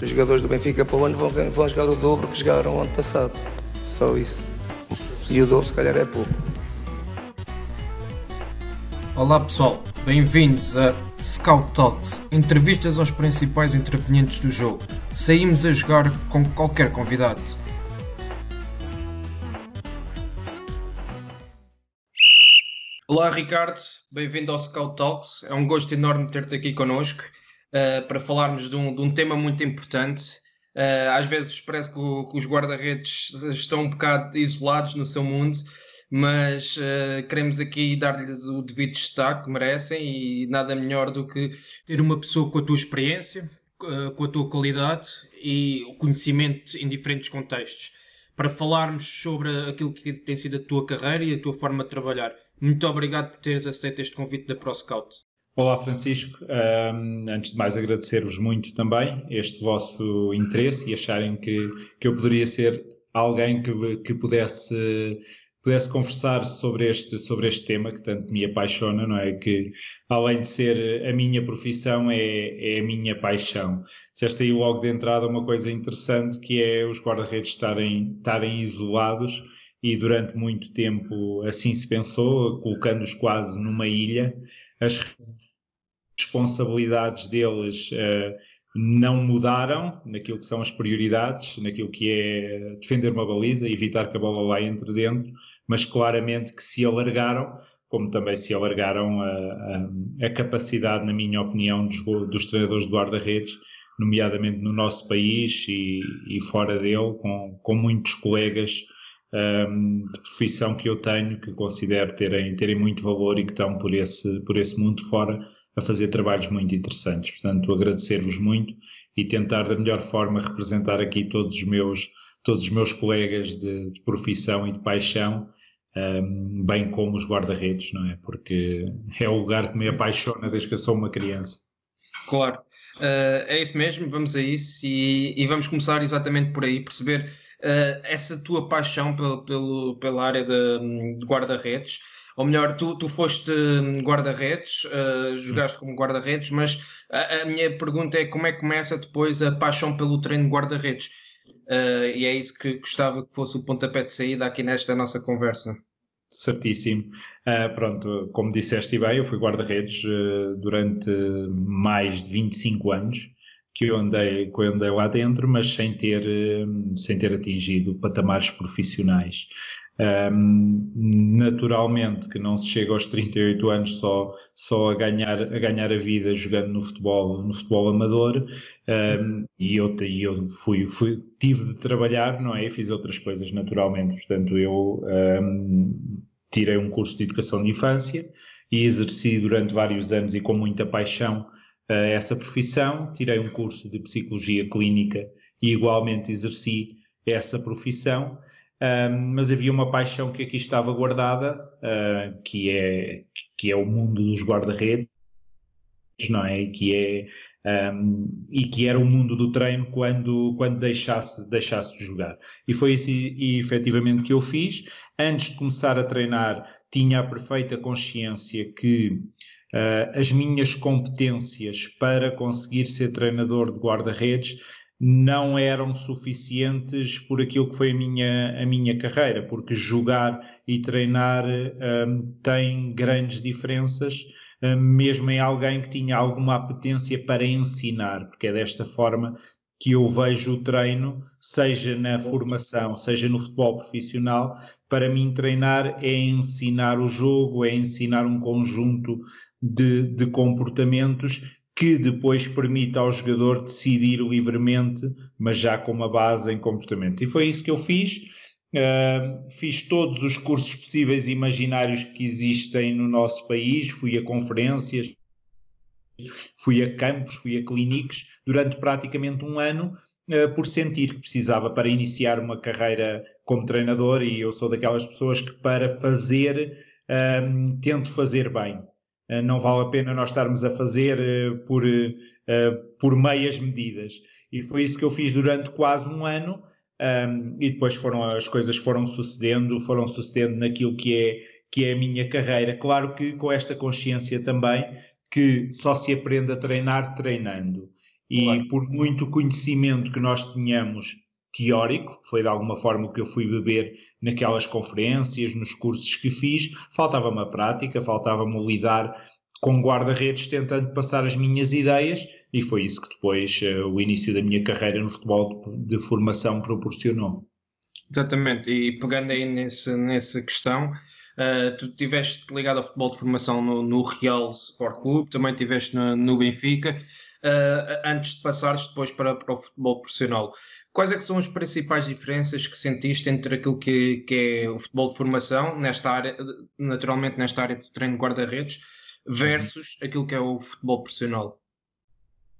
Os jogadores do Benfica para o ano vão, vão jogar o dobro que jogaram o ano passado. Só isso. E o dobro se calhar é pouco. Olá pessoal, bem-vindos a Scout Talks, entrevistas aos principais intervenientes do jogo. Saímos a jogar com qualquer convidado. Olá Ricardo, bem-vindo ao Scout Talks. É um gosto enorme ter-te aqui connosco uh, para falarmos de um, de um, tema muito importante. Uh, às vezes parece que, o, que os guarda-redes estão um bocado isolados no seu mundo, mas uh, queremos aqui dar-lhes o devido destaque que merecem e nada melhor do que ter uma pessoa com a tua experiência, com a tua qualidade e o conhecimento em diferentes contextos para falarmos sobre aquilo que tem sido a tua carreira e a tua forma de trabalhar. Muito obrigado por teres aceito este convite da ProScout. Olá Francisco, um, antes de mais agradecer-vos muito também este vosso interesse e acharem que, que eu poderia ser alguém que, que pudesse pudesse conversar sobre este, sobre este tema que tanto me apaixona, não é? Que além de ser a minha profissão, é, é a minha paixão. Disseste aí logo de entrada uma coisa interessante que é os guarda-redes estarem, estarem isolados e durante muito tempo assim se pensou, colocando-os quase numa ilha. As responsabilidades deles uh, não mudaram naquilo que são as prioridades, naquilo que é defender uma baliza, evitar que a bola lá entre dentro, mas claramente que se alargaram, como também se alargaram a, a, a capacidade, na minha opinião, dos, dos treinadores de guarda-redes, nomeadamente no nosso país e, e fora dele, com, com muitos colegas um, de profissão que eu tenho, que considero terem, terem muito valor e que estão por esse, por esse mundo fora a fazer trabalhos muito interessantes. Portanto, agradecer-vos muito e tentar da melhor forma representar aqui todos os meus, todos os meus colegas de, de profissão e de paixão, um, bem como os guarda-redes, não é? Porque é o lugar que me apaixona desde que eu sou uma criança. Claro, uh, é isso mesmo, vamos a isso e, e vamos começar exatamente por aí, perceber uh, essa tua paixão pelo, pelo, pela área de, de guarda-redes ou melhor, tu, tu foste hum, guarda-redes, uh, jogaste como guarda-redes, mas a, a, minha pergunta é como é que começa depois a paixão pelo treino de guarda-redes? Uh, e é isso que gostava que fosse o pontapé de saída aqui nesta nossa conversa. Certíssimo. Uh, pronto, como disseste bem, eu fui guarda-redes uh, durante mais de 25 anos que eu andei, que eu andei lá dentro, mas sem ter, uh, sem ter atingido patamares profissionais. Um, naturalmente que não se chega aos 38 anos só, só a, ganhar, a ganhar a vida jogando no futebol, no futebol amador um, e eu, e eu fui, fui, tive de trabalhar, não é? E fiz outras coisas naturalmente, portanto eu um, tirei um curso de Educação de Infância e exerci durante vários anos e com muita paixão uh, essa profissão, tirei um curso de Psicologia Clínica e igualmente exerci essa profissão mas havia uma paixão que aqui estava guardada, uh, que, é, que é o mundo dos guarda-redes, não é? Que, é, um, e que era o mundo do treino quando, quando deixasse, deixasse de jogar. E foi isso e, efetivamente que eu fiz. Antes de começar a treinar, tinha a perfeita consciência que uh, as minhas competências para conseguir ser treinador de guarda-redes não eram suficientes por aquilo que foi a minha, a minha carreira, porque jogar e treinar um, tem grandes diferenças, um, mesmo em alguém que tinha alguma apetência para ensinar, porque é desta forma que eu vejo o treino, seja na formação, seja no futebol profissional, para mim treinar é ensinar o jogo, é ensinar um conjunto de, de comportamentos que depois permita ao jogador decidir livremente, mas já com uma base em comportamento. E foi isso que eu fiz. Uh, fiz todos os cursos possíveis e imaginários que existem no nosso país, fui a conferências, fui a campos, fui a clínicos durante praticamente um ano uh, por sentir que precisava para iniciar uma carreira como treinador e eu sou daquelas pessoas que para fazer um, tento fazer bem. Uh, não vale a pena nós estarmos a fazer uh, por, por meias medidas. E foi isso que eu fiz durante quase um ano. Um, e depois foram as coisas foram sucedendo, foram sucedendo naquilo que é, que é a minha carreira. Claro que com esta consciência também que só se aprende a treinar treinando. E claro. por muito conhecimento que nós tenhamos teórico, foi de alguma forma o que eu fui beber naquelas conferências, nos cursos que fiz, faltava-me a prática, faltava-me lidar com guarda-redes tentando passar as minhas ideias e foi isso que depois uh, o início da minha carreira no futebol de, de, formação proporcionou. Exatamente, e pegando aí nesse, nessa questão, uh, tu estiveste ligado ao futebol de formação no, no Real Sport Clube, também estiveste no, no, Benfica, uh, antes de passares depois para, para o futebol profissional. Quais é que são as principais diferenças que sentiste entre aquilo que, que é o futebol de formação, nesta área, naturalmente nesta área de treino de guarda-redes, versus aquilo que é o futebol profissional.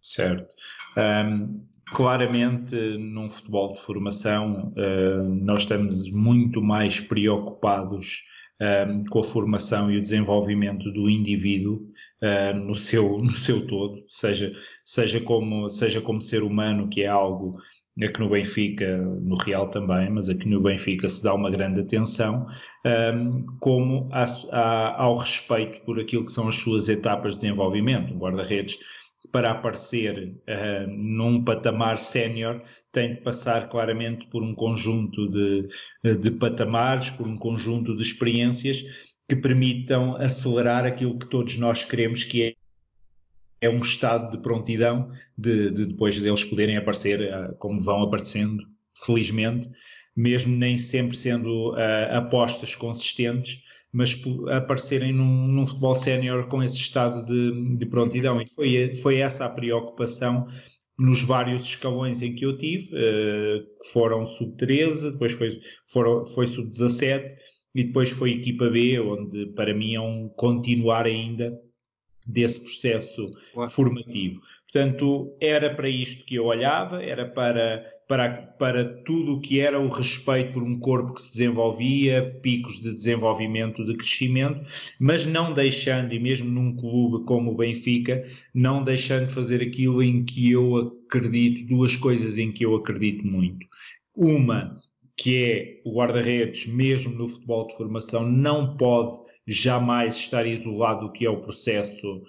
Certo. Um, claramente, num futebol de formação, uh, nós estamos muito mais preocupados um, com a formação e o desenvolvimento do indivíduo uh, no, seu, no seu todo, seja, seja, como, seja como ser humano, que é algo aqui no Benfica, no Real também, mas aqui no Benfica se dá uma grande atenção, um, como a, a, ao respeito por aquilo que são as suas etapas de desenvolvimento. Um guarda-redes, para aparecer uh, num patamar sénior, tem de passar claramente por um conjunto de, de patamares, por um conjunto de experiências que permitam acelerar aquilo que todos nós queremos, que é é um estado de prontidão de, de depois deles poderem aparecer uh, como vão aparecendo, felizmente, mesmo nem sempre sendo uh, apostas consistentes, mas aparecerem num, num futebol sénior com esse estado de, de, prontidão. E foi, foi essa a preocupação nos vários escalões em que eu tive, uh, foram sub-13, depois foi, foi sub-17 e depois foi equipa B, onde para mim é um continuar ainda desse processo claro. formativo. Portanto, era para isto que eu olhava, era para, para, para tudo o que era o respeito por um corpo que se desenvolvia, picos de desenvolvimento, de crescimento, mas não deixando, e mesmo num clube como o Benfica, não deixando de fazer aquilo em que eu acredito, duas coisas em que eu acredito muito. Uma, que é o guarda-redes, mesmo no futebol de formação, não pode jamais estar isolado do que é o processo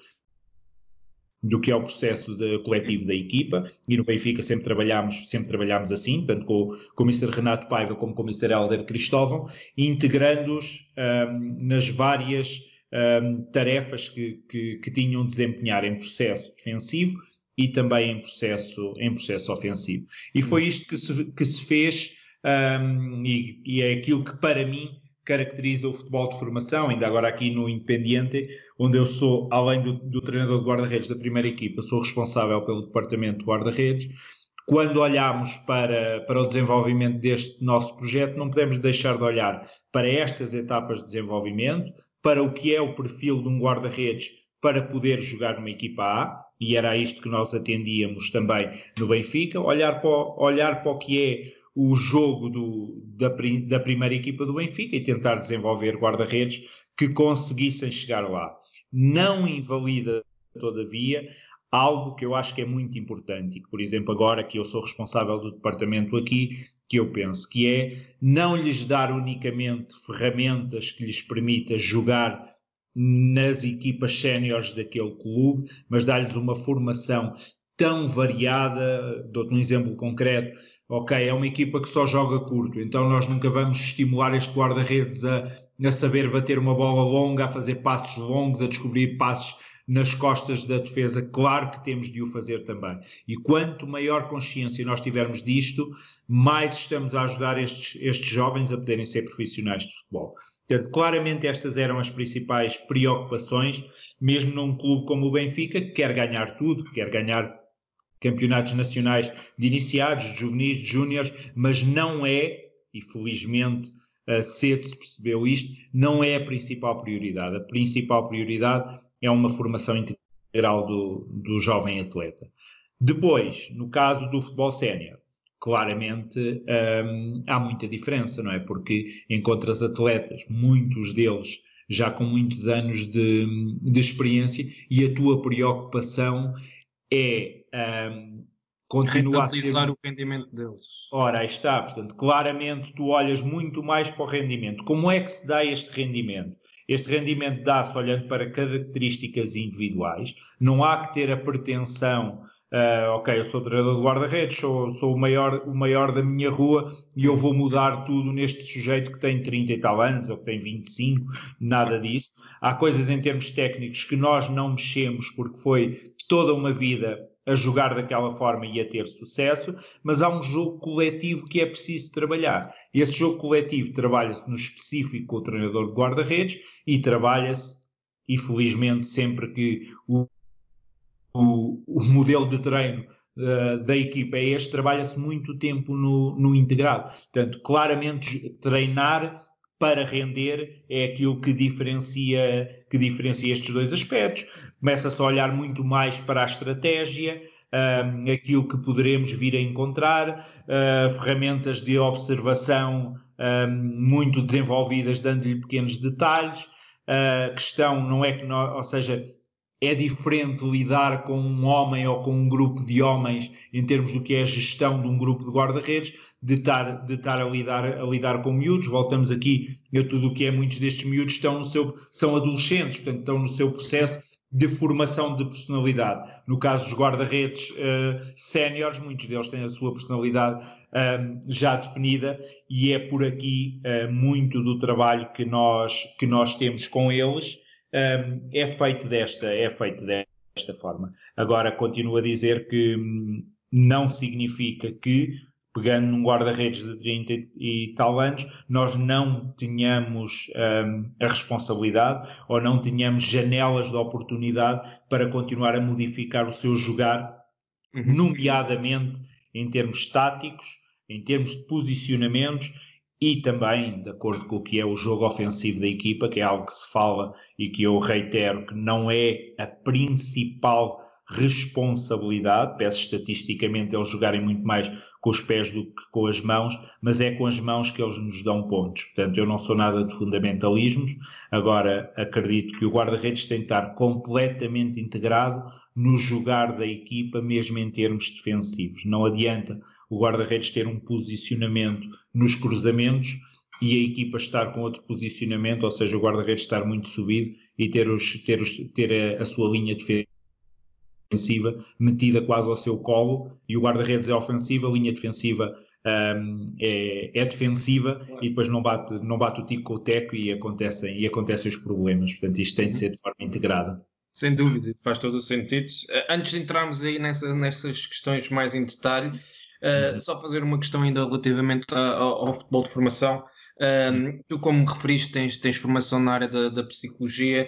do que é o processo de, coletivo da equipa e no Benfica sempre trabalhamos sempre trabalhamos assim, tanto com, com o Mr. Renato Paiva como com o Mr. Helder Cristóvão, integrando-os um, nas várias um, tarefas que, que, que tinham de desempenhar em processo defensivo e também em processo, em processo ofensivo. E foi isto que se, que se fez um, e, e, é aquilo que para mim caracteriza o futebol de formação, ainda agora aqui no Independiente, onde eu sou, além do, do treinador de guarda-redes da primeira equipa, sou responsável pelo departamento de guarda-redes. Quando olhamos para, para o desenvolvimento deste nosso projeto, não podemos deixar de olhar para estas etapas de desenvolvimento, para o que é o perfil de um guarda-redes para poder jogar numa equipa A, e era isto que nós atendíamos também no Benfica, olhar para olhar para o que é o jogo do, da, da primeira equipa do Benfica e tentar desenvolver guarda-redes que conseguissem chegar lá. Não invalida, todavia, algo que eu acho que é muito importante e que, por exemplo, agora que eu sou responsável do departamento aqui, que eu penso que é não lhes dar unicamente ferramentas que lhes permita jogar nas equipas séniores daquele clube, mas dar-lhes uma formação tão variada, dou-te um exemplo concreto, ok, é uma equipa que só joga curto, então nós nunca vamos estimular este guarda-redes a, a saber bater uma bola longa, a fazer passos longos, a descobrir passos nas costas da defesa, claro que temos de o fazer também. E quanto maior consciência nós tivermos disto, mais estamos a ajudar estes, estes jovens a poderem ser profissionais de futebol. Portanto, claramente estas eram as principais preocupações, mesmo num clube como o Benfica, que quer ganhar tudo, quer ganhar campeonatos nacionais de iniciados, de juvenis, de júniores, mas não é, e felizmente cedo se percebeu isto, não é a principal prioridade. A principal prioridade é uma formação integral do, do jovem atleta. Depois, no caso do futebol sénior, claramente um, há muita diferença, não é? Porque encontras atletas, muitos deles já com muitos anos de, de experiência, e a tua preocupação é um, continuar a ter... o rendimento deles. Ora, aí está, portanto, claramente tu olhas muito mais para o rendimento. Como é que se dá este rendimento? Este rendimento dá-se olhando para características individuais, não há que ter a pretensão Uh, ok, eu sou treinador de guarda-redes, sou, sou, o, maior, o maior da minha rua e eu vou mudar tudo neste sujeito que tem 30 e tal anos ou que tem 25, nada disso. Há coisas em termos técnicos que nós não mexemos porque foi toda uma vida a jogar daquela forma e a ter sucesso, mas há um jogo coletivo que é preciso trabalhar. Esse jogo coletivo trabalha-se no específico com o treinador de guarda-redes e trabalha-se, e felizmente sempre que o o, o modelo de treino uh, da equipa é este, trabalha-se muito tempo no, no integrado. Portanto, claramente treinar para render é aquilo que diferencia, que diferencia estes dois aspectos. Começa-se a olhar muito mais para a estratégia, um, aquilo que poderemos vir a encontrar, uh, ferramentas de observação um, muito desenvolvidas, dando-lhe pequenos detalhes. A uh, questão não é que, nós, ou seja, é diferente lidar com um homem ou com um grupo de homens em termos do que é a gestão de um grupo de guarda-redes, de estar, de estar a, lidar, a lidar com miúdos. Voltamos aqui a tudo o que é, muitos destes miúdos estão no seu, são adolescentes, portanto estão no seu processo de formação de personalidade. No caso dos guarda-redes uh, séniores, muitos deles têm a sua personalidade uh, já definida e é por aqui uh, muito do trabalho que nós, que nós temos com eles um, é feito desta, é feito desta forma. Agora continuo a dizer que hum, não significa que pegando num guarda-redes de 30 e tal anos, nós não tenhamos um, a responsabilidade ou não tenhamos janelas de oportunidade para continuar a modificar o seu jogar, uhum. nomeadamente em termos táticos, em termos de posicionamentos e também de acordo com o que é o jogo ofensivo da equipa, que é algo que se fala e que eu reitero que não é a principal responsabilidade, peço estatisticamente eles jogarem muito mais com os pés do que com as mãos, mas é com as mãos que eles nos dão pontos. Portanto, eu não sou nada de fundamentalismos, agora acredito que o guarda-redes tem de estar completamente integrado no jogar da equipa, mesmo em termos defensivos. Não adianta o guarda-redes ter um posicionamento nos cruzamentos e a equipa estar com outro posicionamento, ou seja, o guarda-redes estar muito subido e ter, os, ter, os, ter a, a sua linha defensiva metida quase ao seu colo e o guarda-redes é ofensiva, a linha defensiva um, é, é, defensiva e depois não bate, não bate o tico com o teco e acontecem, e acontecem os problemas. Portanto, isto tem de ser de forma integrada. Sem dúvida, faz todo o sentido. Eh, antes de entrarmos aí nessa, nessas questões mais em detalhe, uh, uhum. só fazer uma questão ainda relativamente ao, ao futebol de formação. Um, tu, como referiste, tens, tens formação na área da, da psicologia.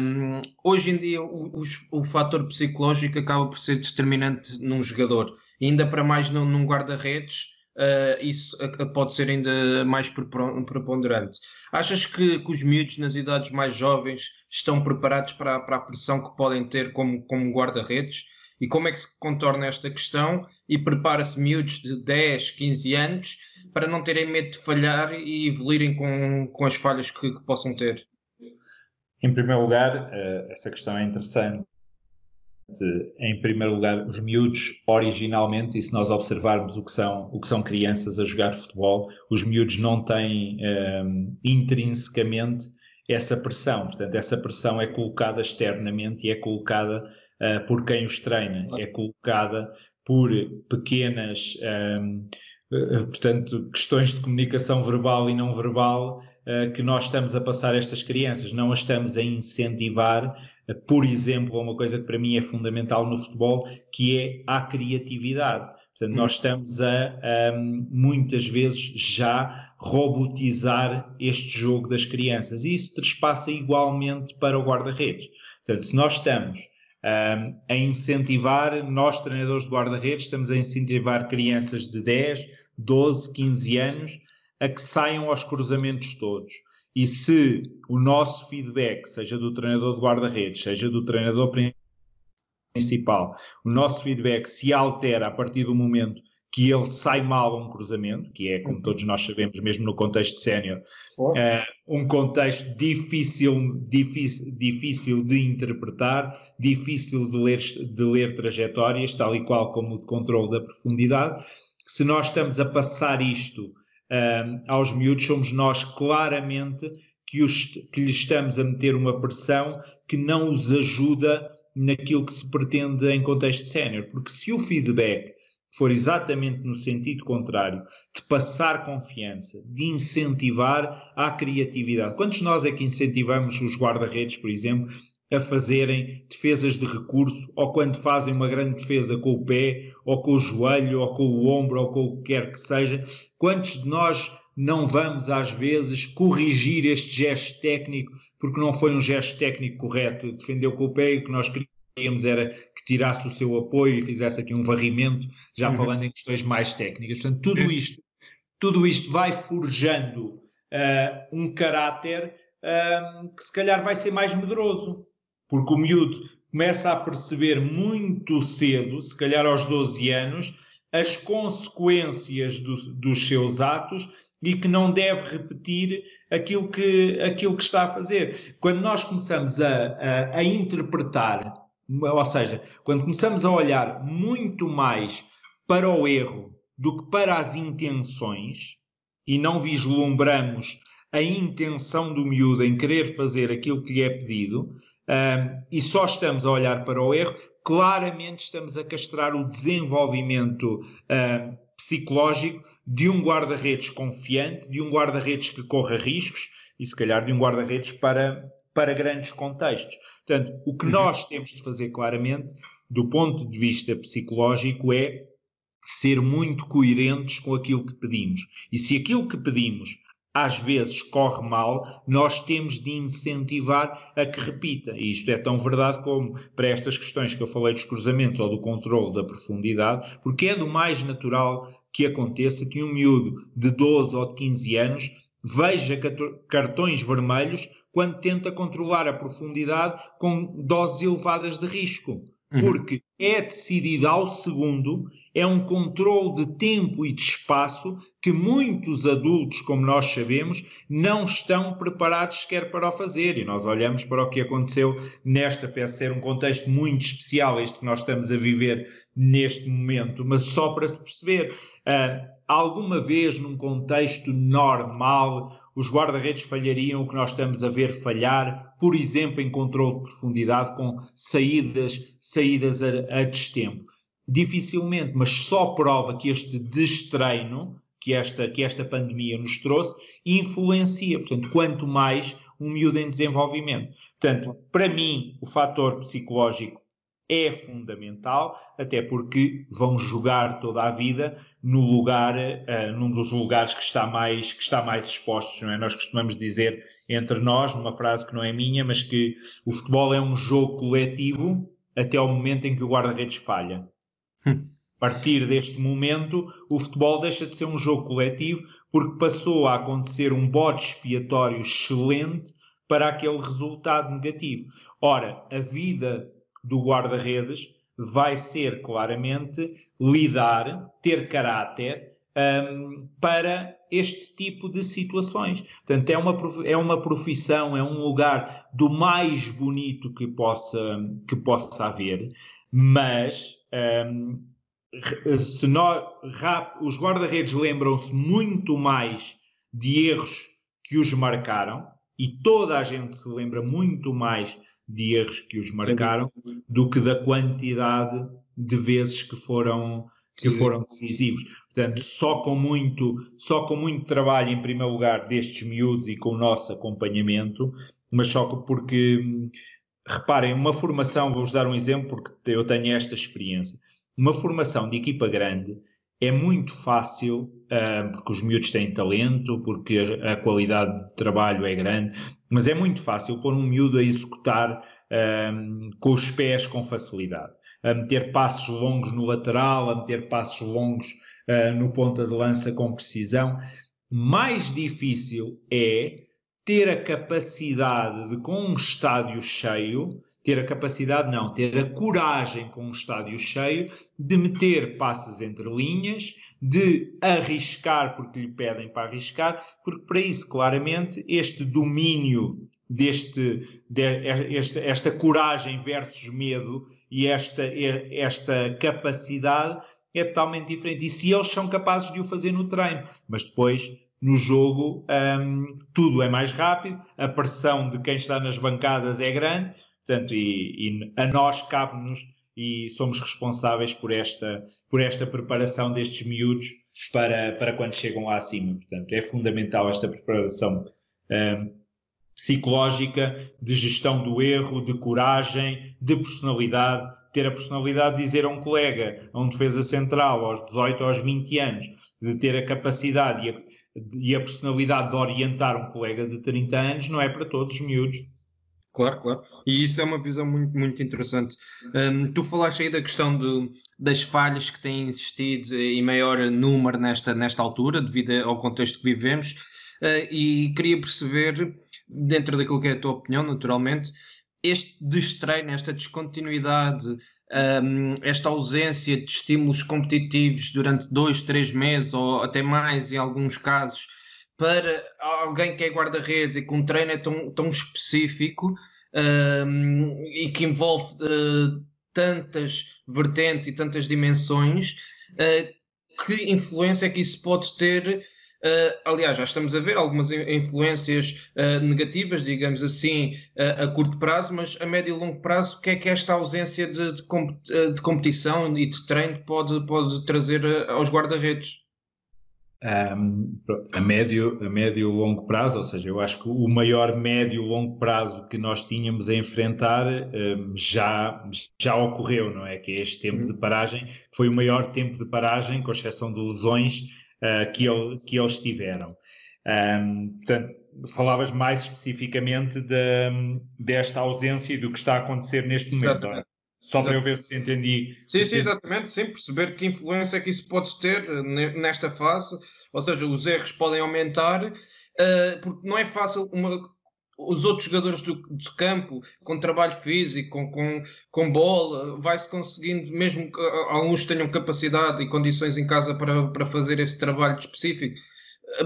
Um, hoje em dia, o, o, o, fator psicológico acaba por ser determinante num jogador, e ainda para mais num, num guarda-redes. Uh, isso pode ser ainda mais preponderante. Achas que, que, os miúdos nas idades mais jovens estão preparados para, para a pressão que podem ter como, como guarda-redes? E como é que se contorna esta questão e prepara-se miúdos de 10, 15 anos para não terem medo de falhar e evoluírem com, com as falhas que, que possam ter? Em primeiro lugar, eh, essa questão é interessante. Em primeiro lugar, os miúdos, originalmente, e se nós observarmos o que são, o que são crianças a jogar futebol, os miúdos não têm um, ehm, intrinsecamente essa pressão. Portanto, essa pressão é colocada externamente e é colocada uh, por quem os treina, é colocada por pequenas. Um, ehm, eh, portanto, questões de comunicação verbal e não verbal que nós estamos a passar a estas crianças, não as estamos a incentivar, uh, por exemplo, uma coisa que para mim é fundamental no futebol, que é a criatividade. Portanto, nós estamos a, a muitas vezes já robotizar este jogo das crianças e isso trespassa igualmente para o guarda-redes. Portanto, se nós estamos um, a incentivar, nós treinadores de guarda-redes, estamos a incentivar crianças de 10, 12, 15 anos a que saiam aos cruzamentos todos. E se o nosso feedback, seja do treinador de guarda-redes, seja do treinador principal. O nosso feedback se altera a partir do momento que ele sai mal a um cruzamento, que é, como todos nós sabemos, mesmo no contexto sénior, uh, um contexto difícil, difícil, difícil de interpretar, difícil de ler, de ler trajetórias, tal e qual como o de controle da profundidade. Se nós estamos a passar isto uh, aos miúdos, somos nós claramente que, os, que lhes estamos a meter uma pressão que não os ajuda naquilo que se pretende em contexto sénior, porque se o feedback for exatamente no sentido contrário, de passar confiança, de incentivar a criatividade. Quantos nós é que incentivamos os guarda-redes, por exemplo, a fazerem defesas de recurso, ou quando fazem uma grande defesa com o pé, ou com o joelho, ou com o ombro, ou com o que quer que seja? Quantos de nós não vamos às vezes corrigir este gesto técnico porque não foi um gesto técnico correto, defendeu com o pé e que nós queríamos era que tirasse o seu apoio e fizesse aqui um varrimento, já uhum. falando em questões mais técnicas. Portanto, tudo isto, tudo isto vai forjando uh, um caráter uh, que se calhar vai ser mais medroso, porque o miúdo começa a perceber muito cedo, se calhar aos 12 anos, as consequências do, dos seus atos e que não deve repetir aquilo que, aquilo que está a fazer. Quando nós começamos a, a, a interpretar ou seja, quando começamos a olhar muito mais para o erro do que para as intenções e não vislumbramos a intenção do miúdo em querer fazer aquilo que lhe é pedido um, e só estamos a olhar para o erro, claramente estamos a castrar o desenvolvimento um, psicológico de um guarda-redes confiante, de um guarda-redes que corra riscos e se calhar de um guarda-redes para para grandes contextos. Portanto, o que uhum. nós temos de fazer claramente, do ponto de vista psicológico, é ser muito coerentes com aquilo que pedimos. E se aquilo que pedimos às vezes corre mal, nós temos de incentivar a que repita. E isto é tão verdade como para estas questões que eu falei dos cruzamentos ou do controle da profundidade, porque é do mais natural que aconteça que um miúdo de 12 ou de 15 anos veja cartões vermelhos quando tenta controlar a profundidade com doses elevadas de risco. Uhum. Porque é decidido ao segundo, é um controle de tempo e de espaço que muitos adultos, como nós sabemos, não estão preparados sequer para o fazer. E nós olhamos para o que aconteceu nesta peça, ser um contexto muito especial, este que nós estamos a viver neste momento, mas só para se perceber. Uh, alguma vez, num contexto normal, os guarda-redes falhariam o que nós estamos a ver falhar, por exemplo, em controle de profundidade, com saídas, saídas a, a destempo. Dificilmente, mas só prova que este destreino que esta, que esta pandemia nos trouxe influencia. Portanto, quanto mais um miúdo em desenvolvimento. Portanto, para mim, o fator psicológico é fundamental, até porque vão jogar toda a vida no lugar, uh, num dos lugares que está mais, que está mais expostos, não é? Nós costumamos dizer entre nós, numa frase que não é minha, mas que o futebol é um jogo coletivo até ao momento em que o guarda-redes falha. Hum. A partir deste momento, o futebol deixa de ser um jogo coletivo porque passou a acontecer um bode expiatório excelente para aquele resultado negativo. Ora, a vida do guarda-redes vai ser claramente lidar, ter caráter um, para este tipo de situações. Portanto, é uma, é uma profissão, é um lugar do mais bonito que possa, que possa haver, mas um, se nós, os guarda-redes lembram-se muito mais de erros que os marcaram, e toda a gente se lembra muito mais de erros que os marcaram Sim. do que da quantidade de vezes que foram que Sim. foram decisivos. Portanto, só com muito, só com muito trabalho em primeiro lugar destes miúdos e com o nosso acompanhamento, mas só porque reparem, uma formação, vou-vos dar um exemplo porque eu tenho esta experiência. Uma formação de equipa grande é muito fácil, uh, porque os miúdos têm talento, porque a, qualidade de trabalho é grande, mas é muito fácil pôr um miúdo a executar uh, com os pés com facilidade, a meter passos longos no lateral, a meter passos longos uh, no ponta de lança com precisão. Mais difícil é ter a capacidade de, com um estádio cheio, ter a capacidade, não, ter a coragem com um estádio cheio de meter passes entre linhas, de arriscar porque lhe pedem para arriscar, porque para isso, claramente, este domínio deste, de, esta, esta coragem versus medo e esta, esta capacidade é totalmente diferente. E se eles são capazes de o fazer no treino, mas depois no jogo um, tudo é mais rápido, a pressão de quem está nas bancadas é grande, portanto, e, e a nós cabe-nos e somos responsáveis por esta, por esta preparação destes miúdos para, para quando chegam lá acima. Portanto, é fundamental esta preparação um, psicológica, de gestão do erro, de coragem, de personalidade, ter a personalidade de dizer a um colega, a um defesa central, aos 18 aos 20 anos, de ter a capacidade e a, personalidade de orientar um colega de 30 anos, não é para todos os miúdos. Claro, claro. E isso é uma visão muito, muito interessante. Um, tu falaste aí da questão de, das falhas que têm existido em maior número nesta, nesta altura, devido ao contexto que vivemos, uh, e queria perceber, dentro daquilo que é a tua opinião, naturalmente, este destreino, esta descontinuidade, um, esta ausência de estímulos competitivos durante dois, três meses ou até mais em alguns casos, para alguém que é guarda-redes e que um treino é tão, tão específico um, e que envolve uh, tantas vertentes e tantas dimensões, uh, que influência é que isso pode ter Uh, aliás, já estamos a ver algumas influências uh, negativas, digamos assim, uh, a curto prazo, mas a médio e longo prazo, o que é que esta ausência de, de, comp de competição e de treino pode, pode trazer aos guarda-redes? Um, a médio a médio e longo prazo, ou seja, eu acho que o maior médio e longo prazo que nós tínhamos a enfrentar um, já, já ocorreu, não é? Que é este tempo uhum. de paragem, que foi o maior tempo de paragem, com exceção de lesões, uh, que, que eles tiveram. Um, portanto, falavas mais especificamente de, desta ausência e do que está a acontecer neste momento. Exatamente. Só para eu ver se entendi. Sim, sim, exatamente, sim, perceber que influência é que isso pode ter eh, nesta fase, ou seja, os erros podem aumentar, uh, porque não é fácil uma, os outros jogadores do, do, campo, com trabalho físico, com, com, com bola, vai-se conseguindo, mesmo que alguns tenham capacidade e condições em casa para, para fazer esse trabalho específico,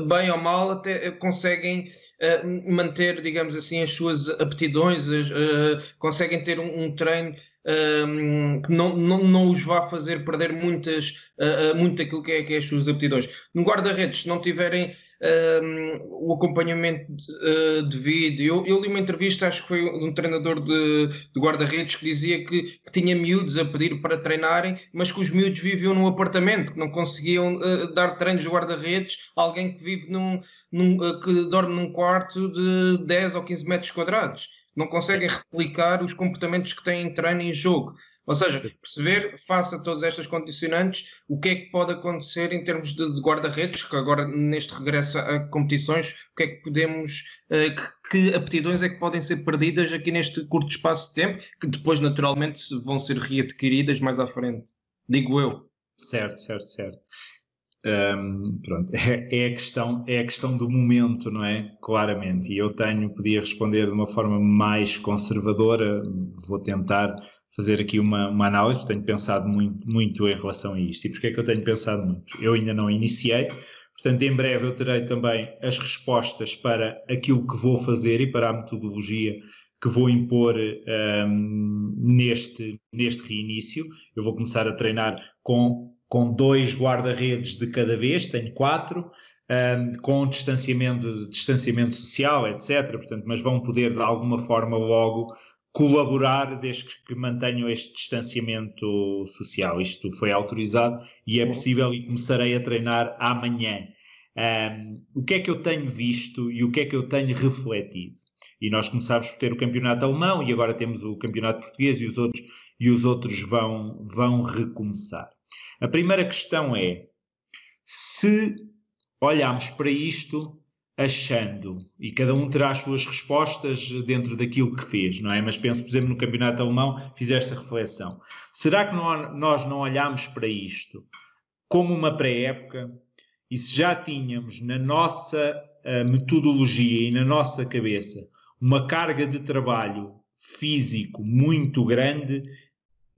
bem ou mal, até conseguem uh, manter, digamos assim, as suas aptidões, uh, conseguem ter um, um treino que não, não, não os vá fazer perder muitas, uh, muito aquilo que é, que é as suas aptidões. No guarda-redes, se não tiverem o acompanhamento uh, devido, eu, eu li uma entrevista, acho que foi um treinador de, de guarda-redes, que dizia que, que, tinha miúdos a pedir para treinarem, mas que os miúdos viviam num apartamento, que não conseguiam uh, dar treinos de guarda-redes a alguém que vive num, num que dorme num quarto de 10 ou 15 metros quadrados não conseguem replicar os comportamentos que têm em treino e em jogo. Ou seja, perceber, face a todas estas condicionantes, o que é que pode acontecer em termos de, de guarda-redes, que agora neste regresso a competições, o que é que podemos, uh, que, que, aptidões é que podem ser perdidas aqui neste curto espaço de tempo, que depois naturalmente vão ser readquiridas mais à frente. Digo eu. Certo, certo, certo. Um, pronto, é, é, a questão, é a questão do momento, não é? Claramente. E eu tenho, podia responder de uma forma mais conservadora, vou tentar fazer aqui uma, uma análise, tenho pensado muito, muito em relação a isto. E porquê é que eu tenho pensado muito? Eu ainda não iniciei, portanto, em breve eu terei também as respostas para aquilo que vou fazer e para a metodologia que vou impor um, neste, neste reinício. Eu vou começar a treinar com com dois guarda-redes de cada vez, tenho quatro, um, com distanciamento, distanciamento social, etc. Portanto, mas vão poder de alguma forma logo colaborar desde que mantenham este distanciamento social. Isto foi autorizado e é possível e começarei a treinar amanhã. Um, o que é que eu tenho visto e o que é que eu tenho refletido? E nós começámos por ter o campeonato alemão e agora temos o campeonato português e os outros, e os outros vão, vão recomeçar. A primeira questão é: se olharmos para isto achando, e cada um terá as suas respostas dentro daquilo que fez, não é? Mas penso, por exemplo, no campeonato alemão, fiz esta reflexão. Será que nós não olhamos para isto como uma pré-época e se já tínhamos na nossa uh, metodologia e na nossa cabeça uma carga de trabalho físico muito grande,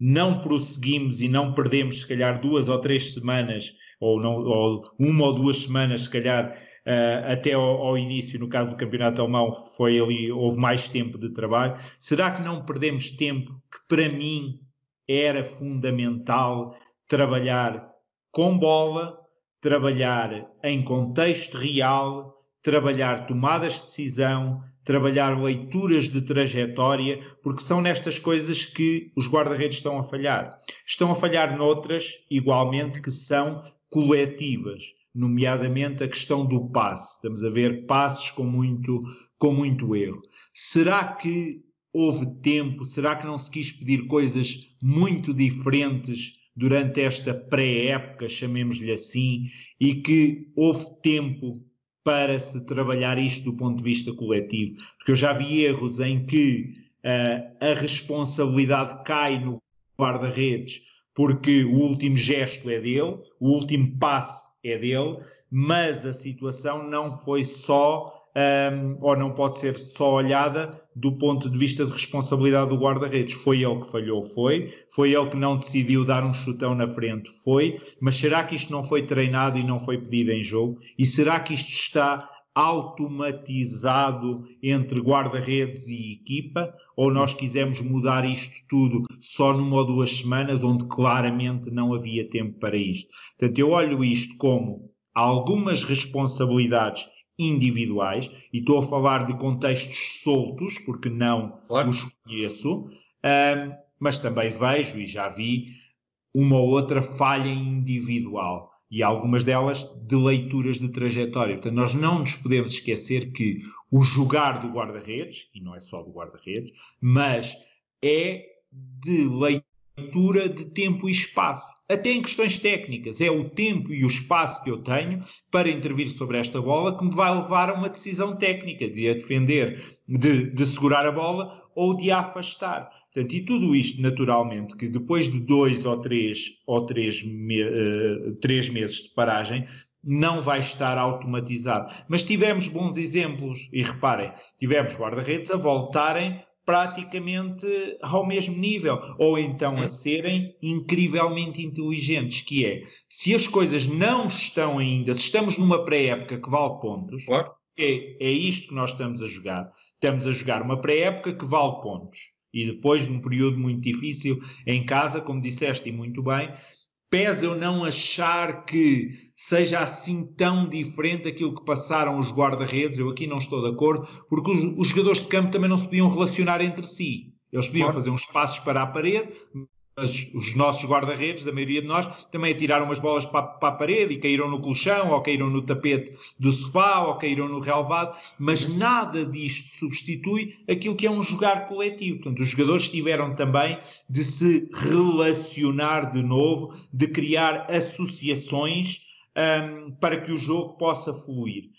não prosseguimos e não perdemos, se calhar, duas ou três semanas, ou, não, ou uma ou duas semanas, se calhar, uh, até ao, ao, início, no caso do campeonato alemão, foi ali, houve mais tempo de trabalho. Será que não perdemos tempo que, para mim, era fundamental trabalhar com bola, trabalhar em contexto real, trabalhar tomadas de decisão, trabalhar leituras de trajetória, porque são nestas coisas que os guarda-redes estão a falhar. Estão a falhar noutras, igualmente, que são coletivas, nomeadamente a questão do passe. Estamos a ver passes com muito, com muito erro. Será que houve tempo? Será que não se quis pedir coisas muito diferentes durante esta pré-época, chamemos-lhe assim, e que houve tempo para se trabalhar isto do ponto de vista coletivo, porque eu já vi erros em que uh, a responsabilidade cai no guarda-redes porque o último gesto é dele, o último passe é dele, mas a situação não foi só um, ou não pode ser só olhada do ponto de vista de responsabilidade do guarda-redes. Foi ele que falhou, foi. Foi ele que não decidiu dar um chutão na frente, foi. Mas será que isto não foi treinado e não foi pedido em jogo? E será que isto está automatizado entre guarda-redes e equipa? Ou nós quisemos mudar isto tudo só numa ou duas semanas, onde claramente não havia tempo para isto? Portanto, eu olho isto como algumas responsabilidades individuais, e estou a falar de contextos soltos, porque não claro. os conheço, um, mas também vejo e já vi uma ou outra falha individual e algumas delas de leituras de trajetória. Portanto, nós não nos podemos esquecer que o jogar do guarda-redes, e não é só do guarda-redes, mas é de leitura leitura de tempo e espaço. Até em questões técnicas, é o tempo e o espaço que eu tenho para intervir sobre esta bola que me vai levar a uma decisão técnica de a defender, de, de segurar a bola ou de a afastar. Portanto, e tudo isto, naturalmente, que depois de dois ou três, ou três, me, uh, três meses de paragem, não vai estar automatizado. Mas tivemos bons exemplos, e reparem, tivemos guarda-redes a voltarem praticamente ao mesmo nível, ou então a hum. serem incrivelmente inteligentes, que é, se as coisas não estão ainda, se estamos numa pré-época que vale pontos, claro. é, é isto que nós estamos a jogar. Estamos a jogar uma pré-época que vale pontos. E depois de um período muito difícil em casa, como disseste e muito bem, pesa eu não achar que seja assim tão diferente aquilo que passaram os guarda-redes, eu aqui não estou de acordo, porque os, os, jogadores de campo também não se podiam relacionar entre si. Eles podiam fazer uns passos para a parede, os nossos guarda-redes, da maioria de nós, também atiraram umas bolas para, para, a parede e caíram no colchão, ou caíram no tapete do sofá, ou caíram no relvado, mas nada disto substitui aquilo que é um jogar coletivo. Portanto, os jogadores tiveram também de se relacionar de novo, de criar associações um, para que o jogo possa fluir.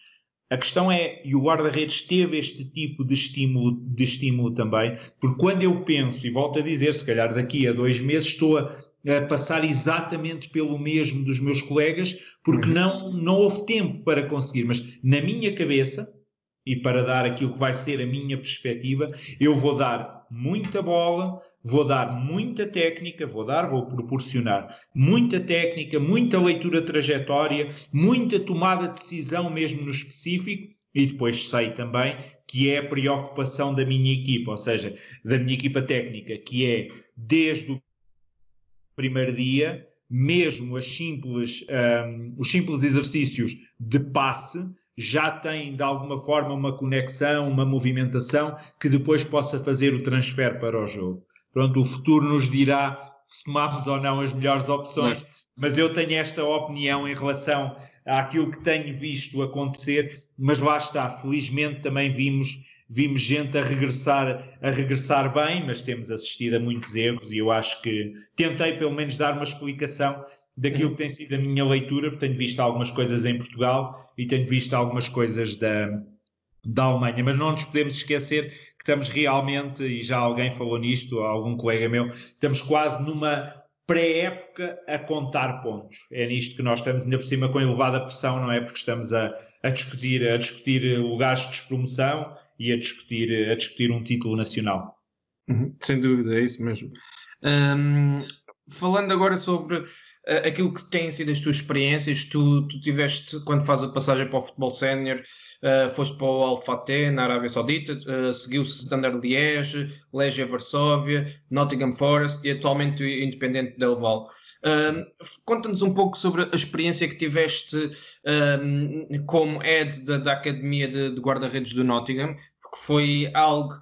A questão é, e o guarda-redes teve este tipo de estímulo, de estímulo também, porque quando eu penso, e volto a dizer, se calhar daqui a dois meses estou a, a passar exatamente pelo mesmo dos meus colegas, porque uhum. não, não houve tempo para conseguir, mas na minha cabeça, e para dar aquilo que vai ser a minha perspectiva, eu vou dar muita bola, vou dar muita técnica, vou dar, vou proporcionar muita técnica, muita leitura trajetória, muita tomada de decisão mesmo no específico, e depois sei também que é a preocupação da minha equipa, ou seja, da minha equipa técnica, que é desde o primeiro dia, mesmo as simples, um, os simples exercícios de passe, já tem de alguma forma uma conexão, uma movimentação que depois possa fazer o transfer para o jogo. Pronto, o futuro nos dirá se tomamos ou não as melhores opções, mas eu tenho esta opinião em relação àquilo que tenho visto acontecer, mas lá está, felizmente também vimos vimos gente a regressar a regressar bem, mas temos assistido a muitos erros e eu acho que tentei pelo menos dar uma explicação daquilo que tem sido a minha leitura, porque tenho visto algumas coisas em Portugal e tenho visto algumas coisas da, da Alemanha, mas não nos podemos esquecer que estamos realmente, e já alguém falou nisto, algum colega meu, estamos quase numa pré-época a contar pontos. É nisto que nós estamos ainda por cima com elevada pressão, não é? Porque estamos a, a discutir, a discutir lugares de despromoção e a discutir, a discutir um título nacional. Uhum, sem dúvida, é isso mesmo. Um, falando agora sobre aquilo que têm sido as tuas experiências, tu, tu tiveste, quando faz a passagem para o futebol sénior, uh, foste para o Al Fateh, na Arábia Saudita, uh, seguiu-se Standard Liège, Legia Varsóvia, Nottingham Forest e atualmente o Independente Del Val. Conta-nos um pouco sobre a experiência que tiveste como head da, da Academia de, de Guarda-Redes do Nottingham, porque foi algo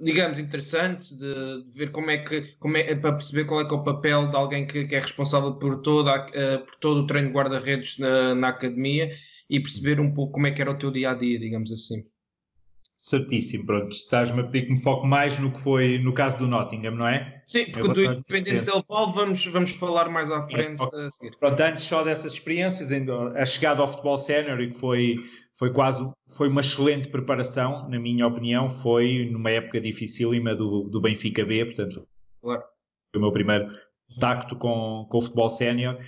digamos, interessante de, de, ver como é que, como é, para perceber qual é que é o papel de alguém que, que é responsável por, toda uh, por todo o treino de guarda-redes na, na academia e perceber um pouco como é que era o teu dia a dia, digamos assim. Certíssimo, pronto. Estás-me a pedir que me foque mais no que foi no caso do Nottingham, não é? Sim, porque do Independente Del Val vamos, vamos falar mais à frente é, a seguir. Pronto, antes só dessas experiências, a chegada ao futebol sénior e que foi, foi quase foi uma excelente preparação, na minha opinião, foi numa época dificílima do, do Benfica B, portanto claro. foi o meu primeiro contacto com, com o futebol sénior,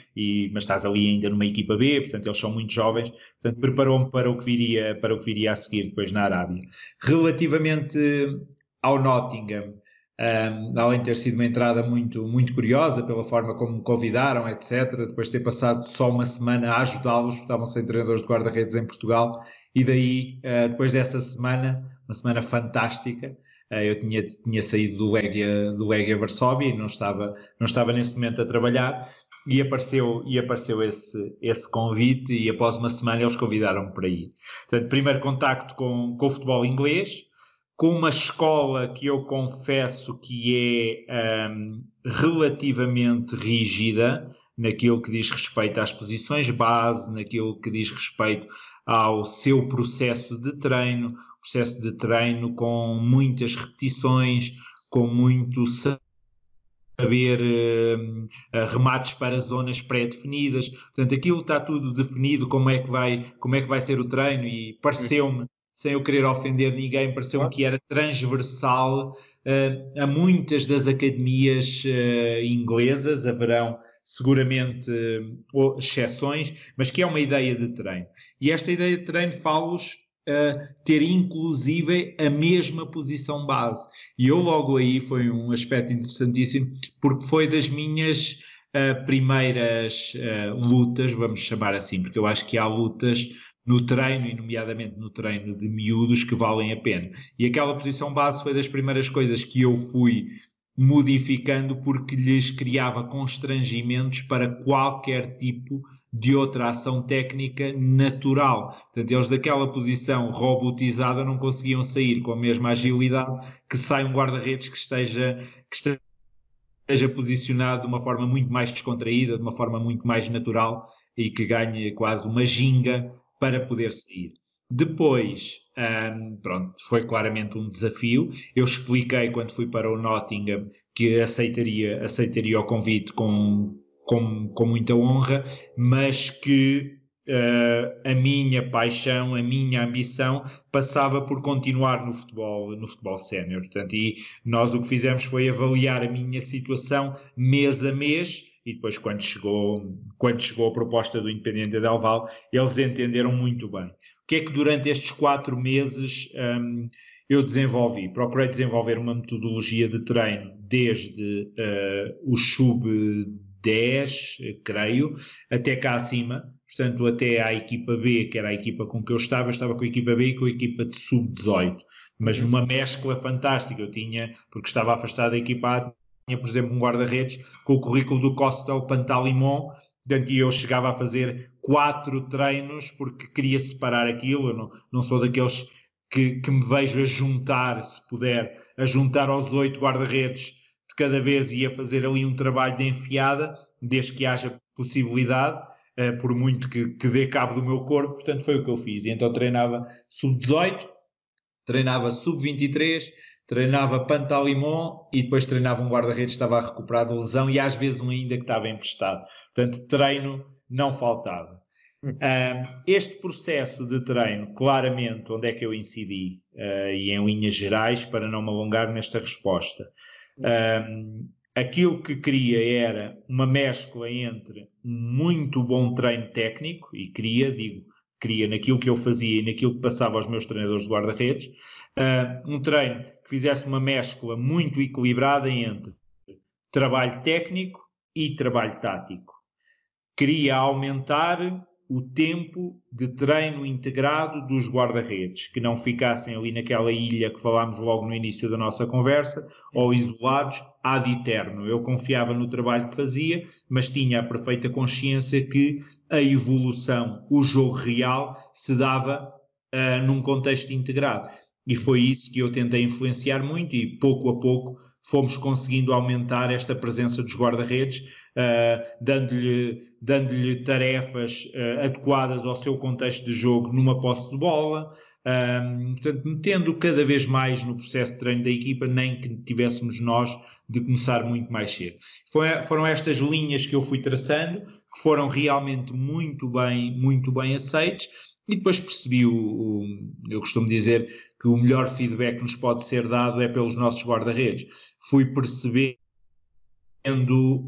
mas estás ali ainda numa equipa B, portanto eles são muito jovens, portanto preparou-me para o que viria para o que viria a seguir depois na Arábia. Relativamente ao Nottingham, um, além de ter sido uma entrada muito, muito curiosa pela forma como me convidaram, etc., depois de ter passado só uma semana a ajudá-los, estavam sem treinadores de guarda-redes em Portugal, e daí, uh, depois dessa semana, uma semana fantástica, eu tinha, tinha saído do Legia, do Legia Varsóvia e não estava, não estava nesse momento a trabalhar e apareceu, e apareceu esse, esse convite e após uma semana eles convidaram-me para ir. Portanto, primeiro contacto com, com o futebol inglês, com uma escola que eu confesso que é um, relativamente rígida naquilo que diz respeito às posições base, naquilo que diz respeito ao seu processo de treino, processo de treino com muitas repetições, com muito saber uh, remates para zonas pré-definidas. Portanto, aquilo está tudo definido, como é que vai, como é que vai ser o treino e pareceu-me, sem eu querer ofender ninguém, pareceu-me que era transversal uh, a muitas das academias uh, inglesas, haverão seguramente uh, exceções, mas que é uma ideia de treino. E esta ideia de treino fala-os a ter inclusive a mesma posição base. E eu logo aí foi um aspecto interessantíssimo, porque foi das minhas uh, primeiras uh, lutas, vamos chamar assim, porque eu acho que há lutas no treino, e nomeadamente no treino de miúdos, que valem a pena. E aquela posição base foi das primeiras coisas que eu fui modificando porque lhes criava constrangimentos para qualquer tipo de outra ação técnica natural. Portanto, eles daquela posição robotizada não conseguiam sair com a mesma agilidade que sai um guarda-redes que esteja, que esteja posicionado de uma forma muito mais descontraída, de uma forma muito mais natural e que ganhe quase uma ginga para poder sair. Depois, um, pronto, foi claramente um desafio. Eu expliquei quando fui para o Nottingham que aceitaria, aceitaria o convite com, com, com muita honra, mas que uh, a minha paixão, a minha ambição passava por continuar no futebol, no futebol sénior. Portanto, e nós o que fizemos foi avaliar a minha situação mês a mês e depois quando chegou, quando chegou a proposta do Independente Del Val, eles entenderam muito bem. O que é que durante estes quatro meses um, eu desenvolvi? Procurei desenvolver uma metodologia de treino desde uh, o sub-10, creio, até cá acima, portanto até à equipa B, que era a equipa com que eu estava, eu estava com a equipa B e com a equipa de sub-18, mas numa mescla fantástica, eu tinha, porque estava afastado da equipa A, por exemplo, um guarda-redes com o currículo do Costel Pantalimon, Portanto, eu chegava a fazer quatro treinos porque queria separar aquilo. Eu não, não sou daqueles que, que me vejo a juntar, se puder, a juntar aos oito guarda-redes de cada vez e a fazer ali um trabalho de enfiada, desde que haja possibilidade, eh, por muito que, que dê cabo do meu corpo. Portanto, foi o que eu fiz. E então treinava sub-18, treinava sub-23, treinava Pantalimon e depois treinava um guarda-redes que estava a recuperar de lesão e às vezes um ainda que estava emprestado. Portanto, treino não faltava. Um, este processo de treino, claramente, onde é que eu incidi, uh, e em linhas gerais, para não me alongar nesta resposta, um, Aquilo que queria era uma mescla entre muito bom treino técnico, e queria, digo, queria naquilo que eu fazia e naquilo que passava aos meus treinadores de guarda-redes, uh, um treino que fizesse uma mescla muito equilibrada entre trabalho técnico e trabalho tático. Queria aumentar o tempo de treino integrado dos guarda-redes, que não ficassem ali naquela ilha que falámos logo no início da nossa conversa, ou isolados ad eterno. Eu confiava no trabalho que fazia, mas tinha a perfeita consciência que a evolução, o jogo real, se dava uh, num contexto integrado. E foi isso que eu tentei influenciar muito e pouco a pouco fomos conseguindo aumentar esta presença dos guarda-redes, uh, dando-lhe dando tarefas uh, adequadas ao seu contexto de jogo numa posse de bola, um, portanto, metendo cada vez mais no processo de treino da equipa, nem que tivéssemos nós de começar muito mais cedo. Foi, foram estas linhas que eu fui traçando, que foram realmente muito bem, muito bem aceites, e depois percebi, o, o, eu costumo dizer que o melhor feedback que nos pode ser dado é pelos nossos guarda-redes. Fui percebendo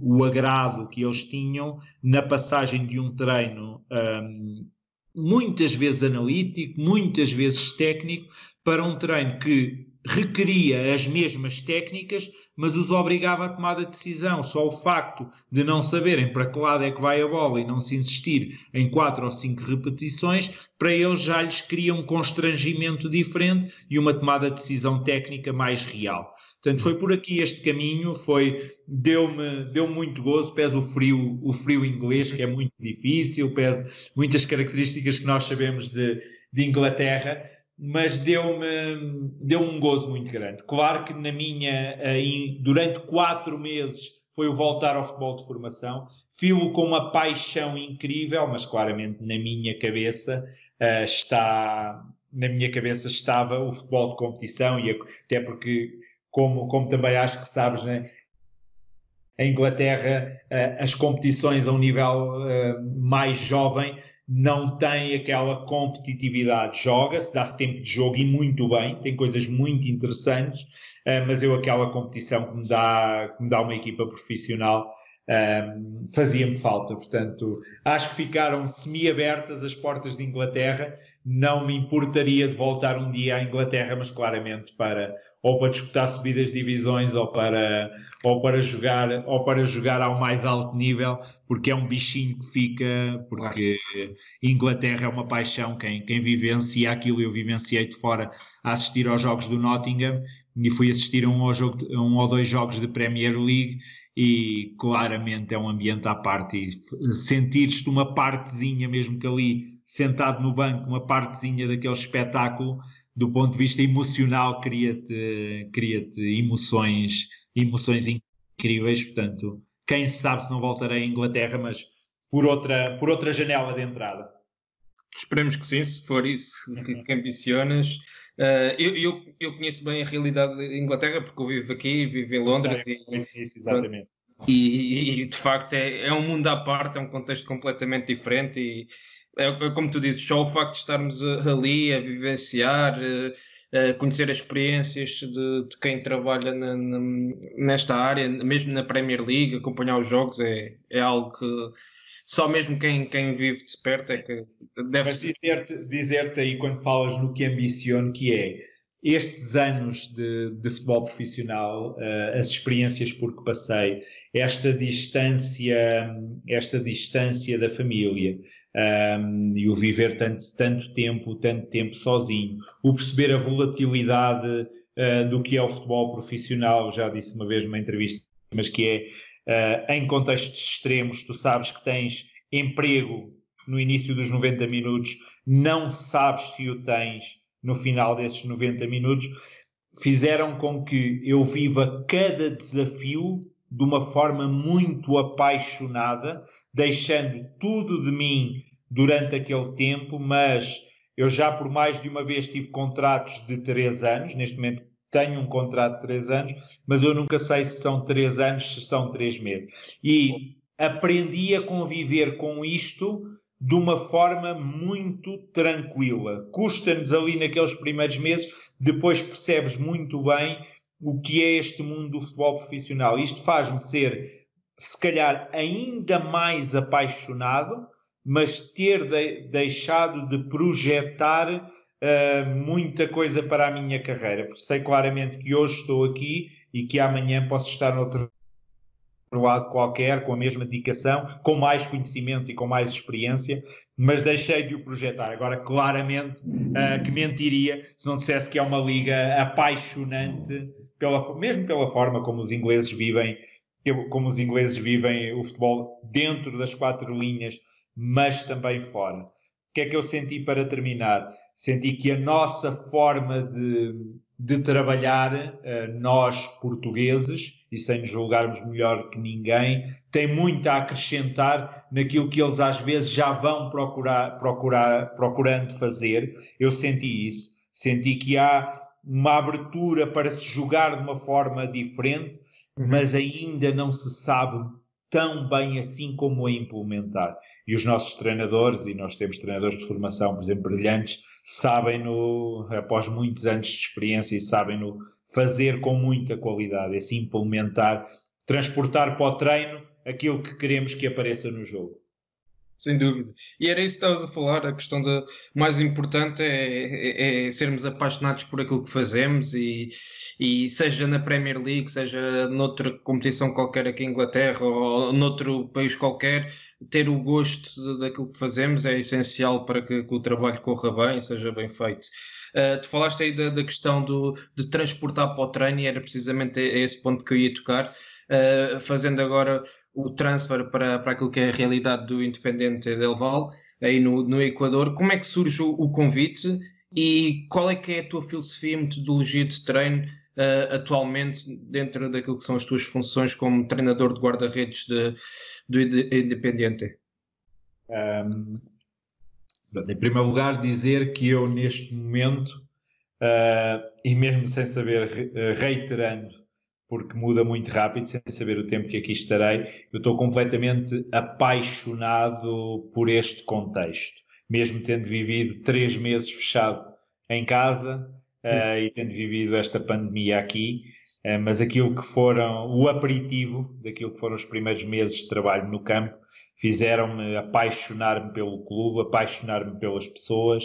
o agrado que eles tinham na passagem de um treino um, muitas vezes analítico, muitas vezes técnico, para um treino que requeria as mesmas técnicas, mas os obrigava a tomar a decisão. Só o facto de não saberem para que lado é que vai a bola e não se insistir em quatro ou cinco repetições, para eles já lhes cria um constrangimento diferente e uma tomada de decisão técnica mais real. Portanto, foi por aqui este caminho, foi deu-me deu muito gozo, pese o frio, o frio inglês, que é muito difícil, pese muitas características que nós sabemos de, de Inglaterra, mas deu-me deu um gozo muito grande. Claro que na minha, durante quatro meses foi o voltar ao futebol de formação, filo com uma paixão incrível, mas claramente na minha cabeça uh, está, na minha cabeça estava o futebol de competição e até porque, como, como também acho que sabes, né, em Inglaterra uh, as competições a um nível mais jovem não tem aquela competitividade. Joga-se, dá-se tempo de jogo e muito bem, tem coisas muito interessantes, uh, mas eu aquela competição que me dá, que me dá uma equipa profissional um, fazia-me falta. Portanto, acho que ficaram semi-abertas as portas de Inglaterra. Não me importaria de voltar um dia à Inglaterra, mas claramente para ou para disputar subidas de divisões ou para, ou para jogar ou para jogar ao mais alto nível, porque é um bichinho que fica, porque Inglaterra é uma paixão, quem, quem vivencia aquilo, eu vivenciei de fora a assistir aos jogos do Nottingham e fui assistir a um, jogo, a um ou dois jogos de Premier League e claramente é um ambiente à parte e sentires-te uma partezinha, mesmo que ali sentado no banco, uma partezinha daquele espetáculo, do ponto de vista emocional, cria-te cria emoções, emoções incríveis, portanto, quem sabe se não voltarei à Inglaterra, mas por outra, por outra janela de entrada. Esperemos que sim, se for isso que, que ambicionas. Uh, eu, eu, eu, conheço bem a realidade da Inglaterra porque eu vivo aqui, vivo em Londres. Sei, e, isso, exatamente. E, e, de facto é, é um mundo à parte, é um contexto completamente diferente. E é, é como tu dizes, só o facto de estarmos ali a vivenciar, a conhecer as experiências de, de quem trabalha na, na, nesta área, mesmo na Premier League, acompanhar os jogos é, é algo que só mesmo quem, quem vive de perto é que deve Mas dizer-te dizer aí quando falas no que ambiciono, que é estes anos de, de futebol profissional, uh, as experiências por que passei, esta distância, esta distância da família um, ehm, e o viver tanto, tanto tempo, tanto tempo sozinho, o perceber a volatilidade uh, do que é o futebol profissional, já disse uma vez numa entrevista, mas que é Uh, em contextos extremos, tu sabes que tens emprego no início dos 90 minutos, não sabes se o tens no final desses 90 minutos, fizeram com que eu viva cada desafio de uma forma muito apaixonada, deixando tudo de mim durante aquele tempo, mas eu já por mais de uma vez tive contratos de 3 anos, neste momento tenho um contrato de três anos, mas eu nunca sei se são três anos, se são três meses. E aprendi a conviver com isto de uma forma muito tranquila. Custa-nos ali naqueles primeiros meses, depois percebes muito bem o que é este mundo do futebol profissional. Isto faz-me ser, se calhar, ainda mais apaixonado, mas ter de, deixado de projetar uh, muita coisa para a minha carreira, porque sei claramente que hoje estou aqui e que amanhã posso estar noutro lado qualquer, com a mesma dedicação, com mais conhecimento e com mais experiência, mas deixei de o projetar. Agora, claramente, uh, que mentiria se não dissesse que é uma liga apaixonante, pela, mesmo pela forma como os ingleses vivem, como os ingleses vivem o futebol dentro das quatro linhas, mas também fora. O que é que eu senti para terminar? Senti que a nossa forma de, de trabalhar, uh, nós portugueses, e sem nos julgarmos melhor que ninguém, tem muito a acrescentar naquilo que eles às vezes já vão procurar, procurar, procurando fazer. Eu senti isso. Senti que há uma abertura para se jogar de uma forma diferente, uhum. mas ainda não se sabe tão bem assim como a implementar. E os nossos treinadores, e nós temos treinadores de formação, por exemplo, brilhantes, sabem-no, após muitos anos de experiência, e sabem-no fazer com muita qualidade, esse implementar, transportar para o treino aquilo que queremos que apareça no jogo. Sem dúvida. E era isso que estavas a falar, a questão da mais importante é, é, é, sermos apaixonados por aquilo que fazemos e, e seja na Premier League, seja noutra competição qualquer aqui em Inglaterra ou noutro país qualquer, ter o gosto daquilo que fazemos é essencial para que, que o trabalho corra bem, seja bem feito. Uh, tu falaste aí da, da questão do, de transportar para o treino e era precisamente esse ponto que eu ia tocar. Uh, fazendo agora o transfer para, para aquilo que é a realidade do Independente Del Val, aí no, no Equador. Como é que surge o, o convite e qual é que é a tua filosofia e metodologia de treino uh, atualmente dentro daquilo que são as tuas funções como treinador de guarda-redes do Independente? Um, em primeiro lugar, dizer que eu neste momento, uh, e mesmo sem saber, reiterando, porque muda muito rápido, sem saber o tempo que aqui estarei, eu estou completamente apaixonado por este contexto. Mesmo tendo vivido três meses fechado em casa uh, e tendo vivido esta pandemia aqui, mas aquilo que foram o aperitivo daquilo que foram os primeiros meses de trabalho no campo fizeram-me apaixonar-me pelo clube, apaixonar-me pelas pessoas,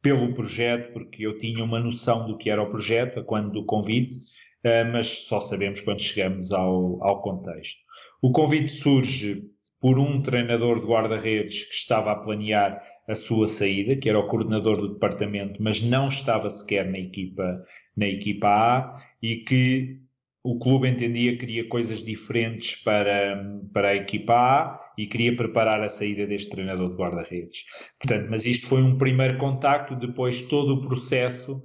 pelo projeto, porque eu tinha uma noção do que era o projeto, quando do convite, eh, mas só sabemos quando chegamos ao, ao contexto. O convite surge por um treinador de guarda-redes que estava a planear a sua saída, que era o coordenador do departamento, mas não estava sequer na equipa, na equipa A, e que o clube entendia que queria coisas diferentes para, para a equipa A e queria preparar a saída deste treinador de guarda-redes. Portanto, mas isto foi um primeiro contacto, depois todo o processo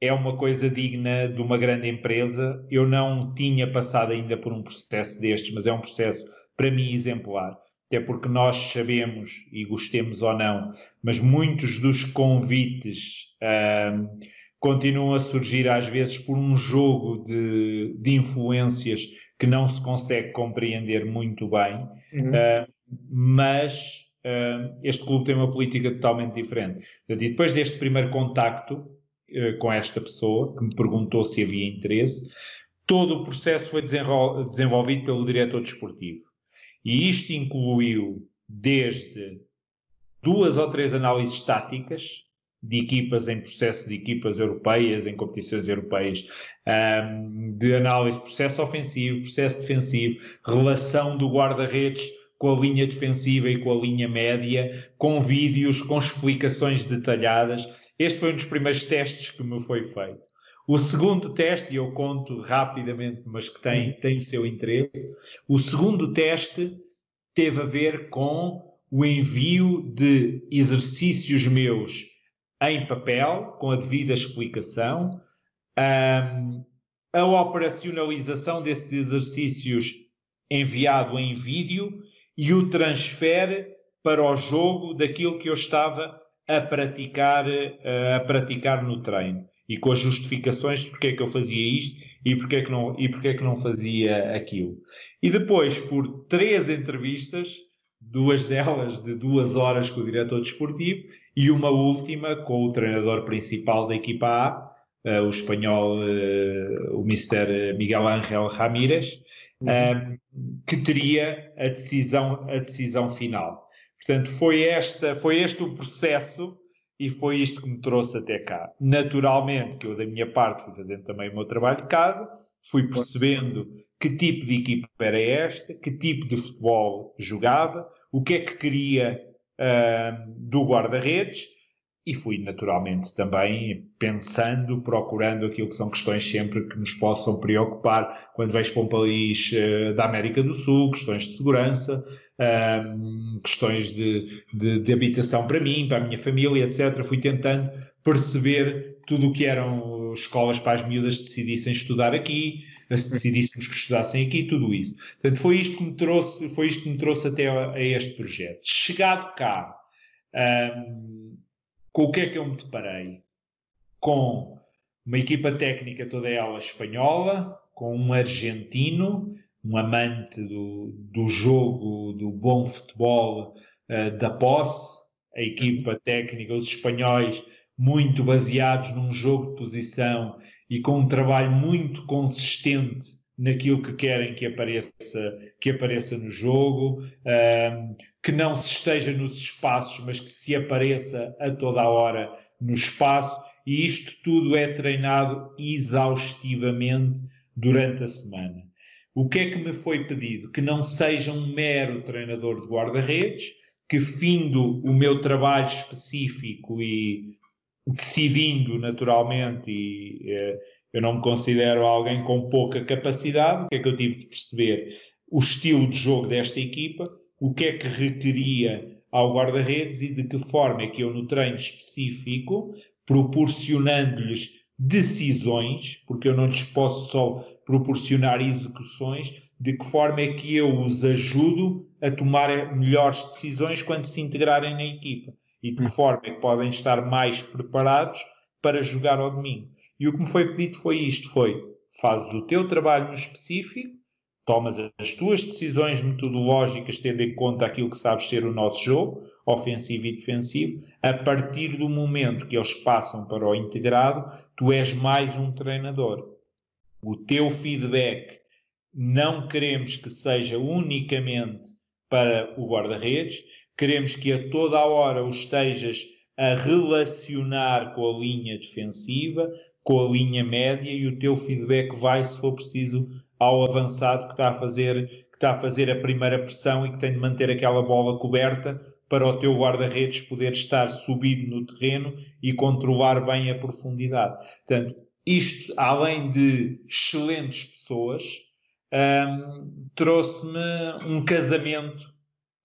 é uma coisa digna de uma grande empresa. Eu não tinha passado ainda por um processo destes, mas é um processo para mim exemplar. Até porque nós sabemos, e gostemos ou não, mas muitos dos convites continuam a surgir às vezes por um jogo de, de influências que não se consegue compreender muito bem, uhum. uh, mas uh, este clube tem uma política totalmente diferente. E depois deste primeiro contacto uh, com esta pessoa, que me perguntou se havia interesse, todo o processo foi desenvolvido pelo diretor desportivo. E isto incluiu desde duas ou três análises táticas, de equipas em processo de equipas europeias, em competições europeias, um, de análise de processo ofensivo, processo defensivo, relação do guarda-redes com a linha defensiva e com a linha média, com vídeos, com explicações detalhadas. Este foi um dos primeiros testes que me foi feito. O segundo teste, e eu conto rapidamente, mas que tem, tem o seu interesse, o segundo teste teve a ver com o envio de exercícios meus em papel, com a devida explicação, um, a operacionalização desses exercícios enviado em vídeo e o transfer para o jogo daquilo que eu estava a praticar, a praticar no treino e com as justificações de porque é que eu fazia isto e porque é que não, e porque é que não fazia aquilo. E depois, por três entrevistas, duas delas de duas horas com o diretor desportivo e uma última com o treinador principal da equipa A, uh, o espanhol, uh, o Mr. Miguel Ángel Ramírez, uhum. que teria a decisão, a decisão final. Portanto, foi, esta, foi este o processo e foi isto que me trouxe até cá. Naturalmente que eu, da minha parte, fui fazendo também o meu trabalho de casa, fui percebendo que tipo de equipa era esta, que tipo de futebol jogava, o que é que queria uh, do guarda-redes e fui naturalmente também pensando, procurando aquilo que são questões sempre que nos possam preocupar quando vais para um país uh, da América do Sul, questões de segurança, um, questões de, de, de, habitação para mim, para a minha família, etc. Fui tentando perceber tudo o que eram escolas para as miúdas decidissem estudar aqui, se decidíssemos que estudassem aqui, tudo isso. Portanto, foi isto que me trouxe, foi isto que me trouxe até a, a este projeto. Chegado cá, um, com o que é que eu me deparei? Com uma equipa técnica toda ela espanhola, com um argentino, um amante do, do jogo, do bom futebol, uh, da posse, a equipa técnica, os espanhóis, muito baseados num jogo de posição e com um trabalho muito consistente naquilo que querem que apareça, que apareça no jogo, que não se esteja nos espaços, mas que se apareça a toda a hora no espaço, e isto tudo é treinado exaustivamente durante a semana. O que é que me foi pedido? Que não seja um mero treinador de guarda-redes, que findo o meu trabalho específico e decidindo naturalmente e eh, eu não me considero alguém com pouca capacidade. O que é que eu tive de perceber? O estilo de jogo desta equipa, o que é que requeria ao guarda-redes e de que forma é que eu, no treino específico, proporcionando-lhes decisões, porque eu não lhes posso só proporcionar execuções, de que forma é que eu os ajudo a tomar melhores decisões quando se integrarem na equipa e de que hum. forma é que podem estar mais preparados para jogar ao domingo. E o que me foi pedido foi isto: foi fazes o teu trabalho no específico, tomas as tuas decisões metodológicas tendo em conta aquilo que sabes ser o nosso jogo, ofensivo e defensivo. A partir do momento que eles passam para o integrado, tu és mais um treinador. O teu feedback não queremos que seja unicamente para o guarda-redes, queremos que a toda a hora o estejas a relacionar com a linha defensiva, com a linha média e o teu feedback vai, se for preciso, ao avançado que está a fazer, que está a fazer a primeira pressão e que tem de manter aquela bola coberta para o teu guarda-redes poder estar subido no terreno e controlar bem a profundidade. Portanto, isto, além de excelentes pessoas, um, trouxe-me um casamento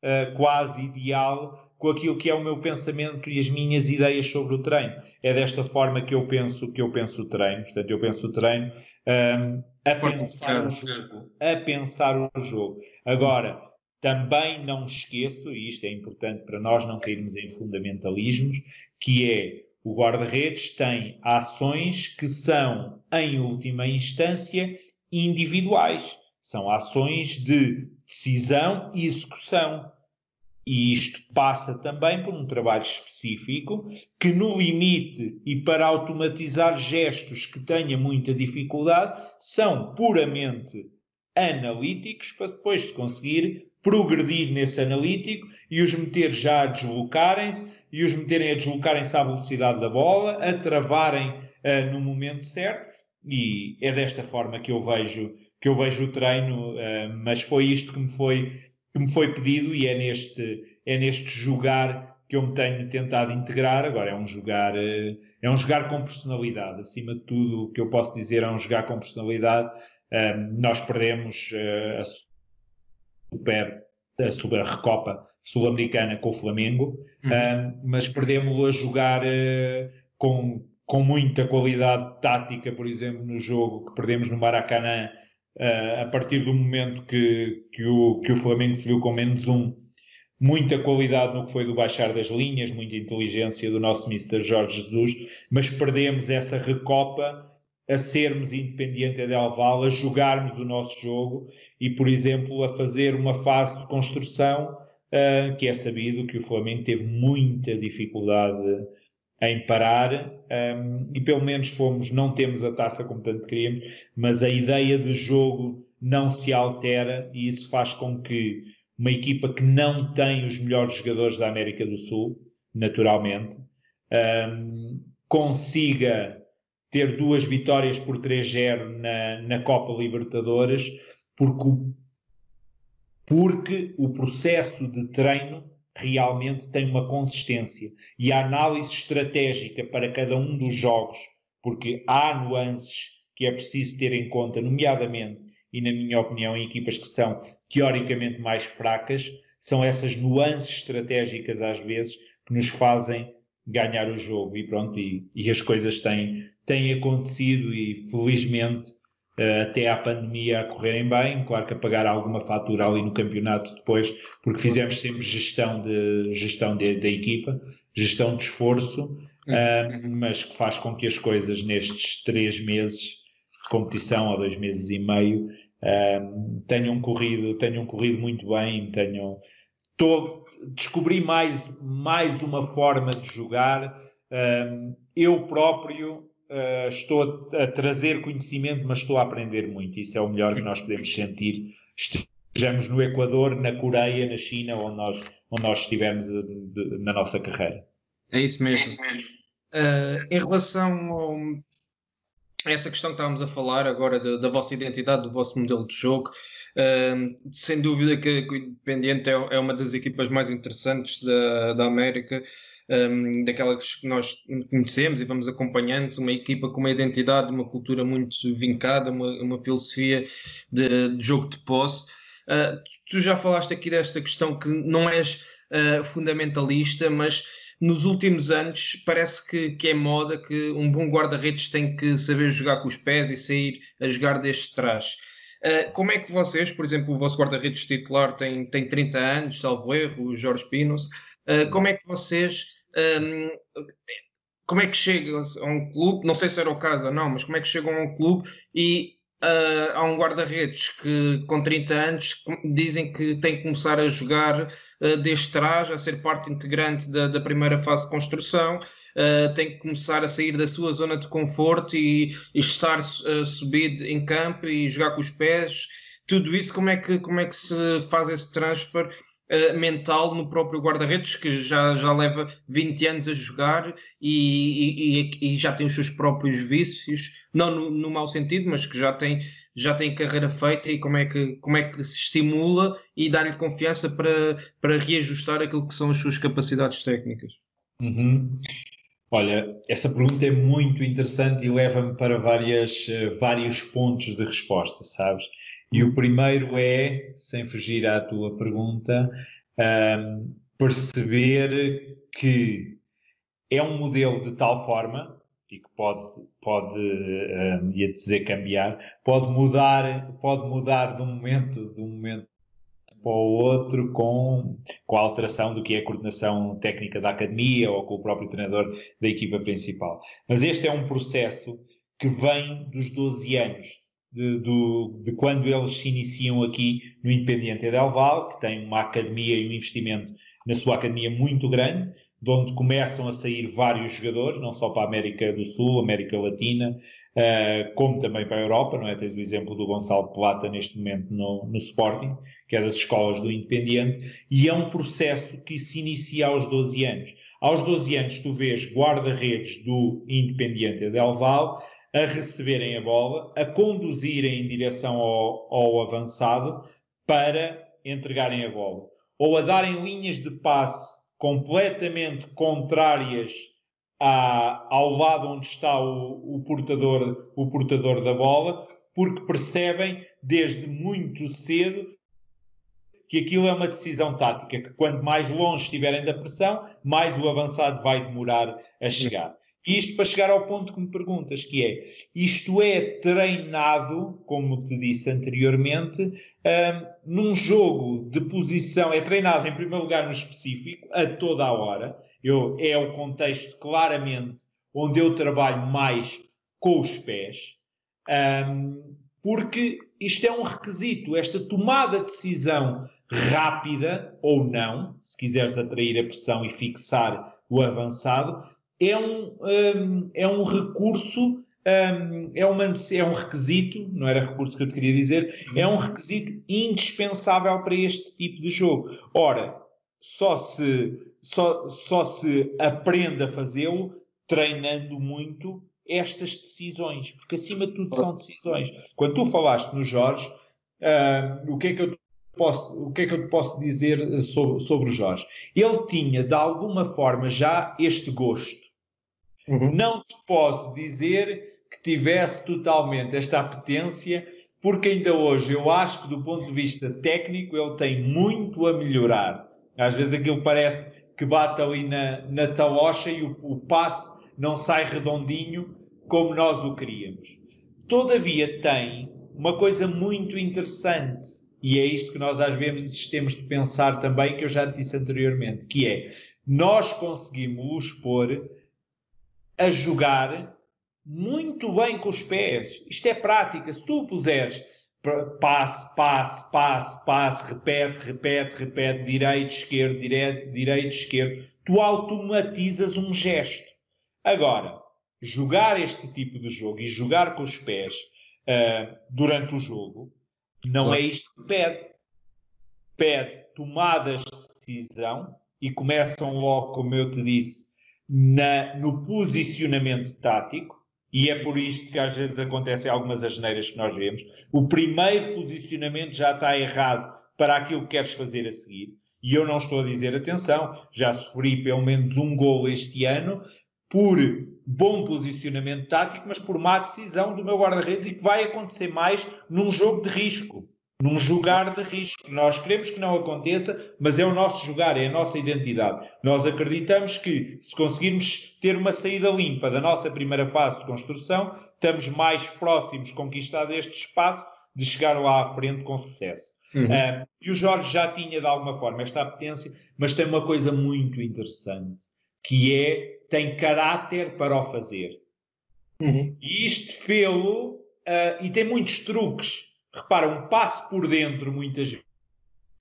uh, quase ideal com aquilo que é o meu pensamento e as minhas ideias sobre o treino. É desta forma que eu penso que eu penso o treino. Portanto, eu penso o treino um, a pensar o jogo, a pensar o jogo. Agora, também não esqueço, e isto é importante para nós não cairmos em fundamentalismos, que é o guarda-redes tem ações que são, em última instância, individuais. São ações de decisão e execução. E isto passa também por um trabalho específico que, no limite e para automatizar gestos que tenha muita dificuldade, são puramente analíticos para depois se conseguir progredir nesse analítico e os meter já a deslocarem-se e os meterem a deslocarem-se à velocidade da bola, a travarem uh, no momento certo. E é desta forma que eu vejo que eu vejo o treino, uh, mas foi isto que me foi que me foi pedido e é neste, é neste jogar que eu me tenho tentado integrar. Agora é um jogar, eh, é um jogar com personalidade. Acima de tudo, o que eu posso dizer é um jogar com personalidade. nós perdemos eh, a Super, a Super Recopa Sul-Americana com o Flamengo, uhum. mas perdemos-lo a jogar eh, com, com muita qualidade tática, por exemplo, no jogo que perdemos no Maracanã uh, a partir do momento que, que, o, que o Flamengo se viu com menos um, muita qualidade no que foi do baixar das linhas, muita inteligência do nosso Mr. Jorge Jesus, mas perdemos essa recopa a sermos independente de Alval, a jogarmos o nosso jogo e, por exemplo, a fazer uma fase de construção uh, que é sabido que o Flamengo teve muita dificuldade em parar um, e pelo menos fomos, não temos a taça como tanto queríamos, mas a ideia de jogo não se altera e isso faz com que uma equipa que não tem os melhores jogadores da América do Sul, naturalmente, um, consiga ter duas vitórias por 3-0 na, na Copa Libertadores, porque, porque o processo de treino realmente tem uma consistência. E a análise estratégica para cada um dos jogos, porque há nuances que é preciso ter em conta, nomeadamente, e na minha opinião, em equipas que são teoricamente mais fracas, são essas nuances estratégicas às vezes que nos fazem ganhar o jogo. E pronto, e, e as coisas têm, têm acontecido e felizmente até à pandemia a correrem bem, claro que a pagar alguma fatura ali no campeonato depois, porque fizemos sempre gestão de gestão da equipa, gestão de esforço, uh, mas que faz com que as coisas nestes três meses de competição, ou dois meses e meio, uh, tenham corrido, tenham corrido muito bem, tenham Tô, descobri mais, mais uma forma de jogar. eu próprio uh, estou a, trazer conhecimento, mas estou a aprender muito. Isso é o melhor que nós podemos sentir. Estejamos no Equador, na Coreia, na China, onde nós, onde nós estivemos eh, na nossa carreira. É isso mesmo. É isso mesmo. Uh, em relação ao, a essa questão que estávamos a falar agora da, da vossa identidade, do vosso modelo de jogo, uh, sem dúvida que o Independiente é, é, uma das equipas mais interessantes da, da América um, daquelas que nós conhecemos e vamos acompanhando, uma equipa com uma identidade, uma cultura muito vincada, uma, uma filosofia de, de jogo de posse. Uh, tu já falaste aqui desta questão que não és uh, fundamentalista, mas nos últimos anos parece que, que é moda que um bom guarda-redes tem que saber jogar com os pés e sair a jogar desde trás. Uh, como é que vocês, por exemplo, o vosso guarda-redes titular tem, tem 30 anos, salvo erro, o Jorge Pinos, uh, como é que vocês um, como é que chega a um clube, não sei se era o caso ou não, mas como é que chegam a um clube e uh, há um guarda-redes que com 30 anos dizem que tem que começar a jogar uh, desde trás, a ser parte integrante da, da primeira fase de construção, uh, tem que começar a sair da sua zona de conforto e, e estar uh, subido em campo e jogar com os pés. Tudo isso, como é que, como é que se faz esse transfer uh, mental no próprio guarda-redes, que já, já leva 20 anos a jogar e, e, e, já tem os seus próprios vícios, não no, no mau sentido, mas que já tem, já tem carreira feita e como é que, como é que se estimula e dá-lhe confiança para, para reajustar aquilo que são as suas capacidades técnicas. Uhum. Olha, essa pergunta é muito interessante e leva-me para várias, eh, vários pontos de resposta, sabes? E o primeiro é, sem fugir à tua pergunta, um, perceber que é um modelo de tal forma e que pode, pode um, ia dizer cambiar, pode mudar, pode mudar de um momento, de um momento para o outro com, com a alteração do que é a coordenação técnica da academia ou com o próprio treinador da equipa principal. Mas este é um processo que vem dos 12 anos, de, do, de quando eles se iniciam aqui no Independiente Del Val, que tem uma academia e um investimento na sua academia muito grande, de onde começam a sair vários jogadores, não só para a América do Sul, América Latina, uh, como também para a Europa, não é? Tens o exemplo do Gonçalo Plata neste momento no, no Sporting, que é das escolas do Independiente, e é um processo que se inicia aos 12 anos. Aos 12 anos tu vês guarda-redes do Independiente Del Val a receberem a bola, a conduzirem em direção ao, ao avançado para entregarem a bola. Ou a darem linhas de passe completamente contrárias à, ao lado onde está o, o, portador, o portador da bola, porque percebem desde muito cedo que aquilo é uma decisão tática, que quanto mais longe estiverem da pressão, mais o avançado vai demorar a chegar. Isto para chegar ao ponto que me perguntas, que é, isto é treinado, como te disse anteriormente, um, num jogo de posição, é treinado em primeiro lugar no específico, a toda a hora, eu, é o contexto claramente onde eu trabalho mais com os pés, um, porque isto é um requisito, esta tomada de decisão rápida ou não, se quiseres atrair a pressão e fixar o avançado, é um, um, é um recurso, um, é, uma, é um requisito, não era recurso que eu te queria dizer, é um requisito indispensável para este tipo de jogo. Ora, só se, só, só se aprende a fazê-lo treinando muito estas decisões, porque acima de tudo são decisões. Quando tu falaste no Jorge, uh, o que é que eu posso, o que é que eu te posso dizer sobre, sobre o Jorge? Ele tinha, de alguma forma, já este gosto. Uhum. Não te posso dizer que tivesse totalmente esta apetência, porque ainda hoje eu acho que, do ponto de vista técnico, ele tem muito a melhorar. Às vezes aquilo parece que bate ali na, na talocha e o, o passe não sai redondinho como nós o queríamos. Todavia, tem uma coisa muito interessante e é isto que nós às vezes temos de pensar também, que eu já disse anteriormente, que é nós conseguimos expor a jogar muito bem com os pés. Isto é prática. Se tu puseres passe, passe, passe, passe, repete, repete, repete, direito, esquerdo, direito, direito, esquerdo, tu automatizas um gesto. Agora, jogar este tipo de jogo e jogar com os pés uh, durante o jogo não claro. é isto que pede. Pede tomadas de decisão e começam logo, como eu te disse, na, no posicionamento tático. E é por isto que às vezes acontecem algumas asneiras que nós vemos. O primeiro posicionamento já está errado para aquilo que queres fazer a seguir. E eu não estou a dizer, atenção, já sofri pelo menos um gol este ano por bom posicionamento tático, mas por má decisão do meu guarda-redes e que vai acontecer mais num jogo de risco, num jogar de risco. Nós queremos que não aconteça, mas é o nosso jogar, é a nossa identidade. Nós acreditamos que se conseguirmos ter uma saída limpa da nossa primeira fase de construção, estamos mais próximos, conquistado este espaço, de chegar lá à frente com sucesso. Uhum. Uh, e o Jorge já tinha de alguma forma esta apetência, mas tem uma coisa muito interessante, que é tem caráter para o fazer. Uhum. E isto fê-lo, uh, e tem muitos truques. Repara, um passo por dentro, muitas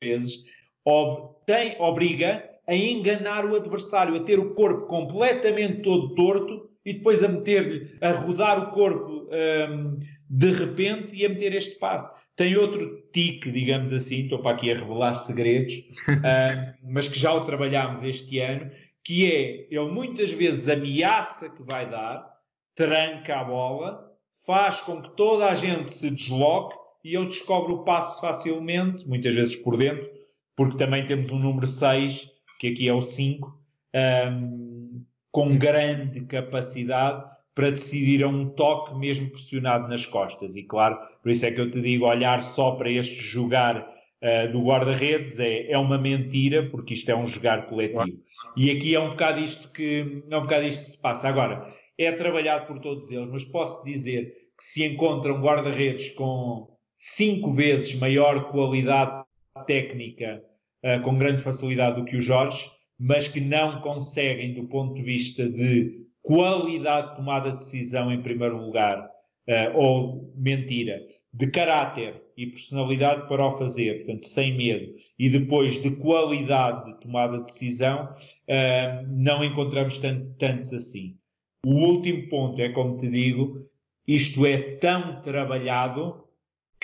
vezes, ob tem, obriga a enganar o adversário, a ter o corpo completamente todo torto e depois a meter-lhe, a rodar o corpo um, de repente e a meter este passo. Tem outro tique, digamos assim, estou para aqui a revelar segredos, uh, mas que já o trabalhámos este ano, que é, ele muitas vezes ameaça que vai dar, tranca a bola, faz com que toda a gente se desloque e ele descobre o passo facilmente, muitas vezes por dentro, porque também temos um número 6, que aqui é o 5, um, com grande capacidade para decidir a um toque mesmo pressionado nas costas. E claro, por isso é que eu te digo, olhar só para este jogar uh, do guarda-redes é, é uma mentira, porque isto é um jogar coletivo. E aqui é um bocado isto que, é um bocado isto que se passa. Agora, é trabalhado por todos eles, mas posso dizer que se encontram guarda-redes com cinco vezes maior qualidade técnica, uh, com grande facilidade do que o Jorge, mas que não conseguem, do ponto de vista de qualidade de tomada de decisão em primeiro lugar, uh, ou mentira, de caráter e personalidade para o fazer, portanto, sem medo, e depois de qualidade de tomada de decisão, uh, não encontramos tanto, tantos assim. O último ponto é, como te digo, isto é tão trabalhado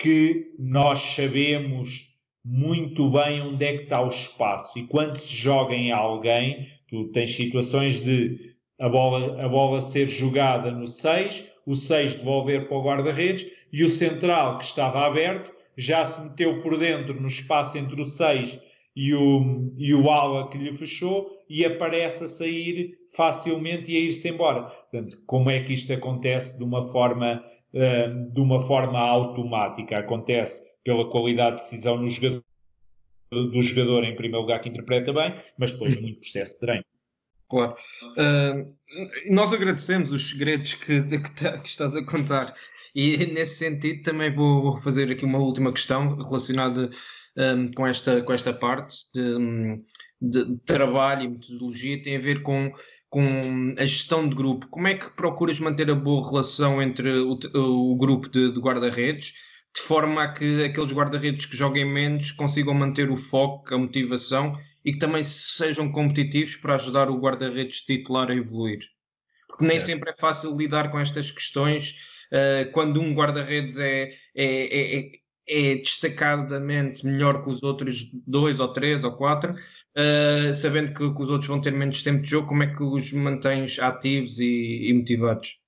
que nós sabemos muito bem onde é que está o espaço. E quando se joga em alguém, tu tens situações de a bola, a bola ser jogada no 6, o 6 devolver para o guarda-redes e o central que estava aberto já se meteu por dentro no espaço entre o 6 e o, e o ala que lhe fechou e aparece a sair facilmente e a ir-se embora. Portanto, como é que isto acontece de uma forma, de uma forma automática? Acontece pela qualidade de decisão no jogador, do jogador, em primeiro lugar, que interpreta bem, mas depois muito processo de treino. Claro. Uh, nós agradecemos os segredos que, que, que, estás a contar e nesse sentido também vou, fazer aqui uma última questão relacionada um, com, esta, com esta parte de, de, trabalho e metodologia, tem a ver com, com a gestão de grupo. Como é que procuras manter a boa relação entre o, o grupo de, de guarda-redes de forma a que aqueles guarda-redes que joguem menos consigam manter o foco, a motivação e que também sejam competitivos para ajudar o guarda-redes titular a evoluir? porque nem sempre é fácil lidar com estas questões uh, quando um guarda-redes é, é, é, é, destacadamente melhor que os outros dois ou três ou quatro, uh, sabendo que, que, os outros vão ter menos tempo de jogo, como é que os mantens ativos e, e motivados?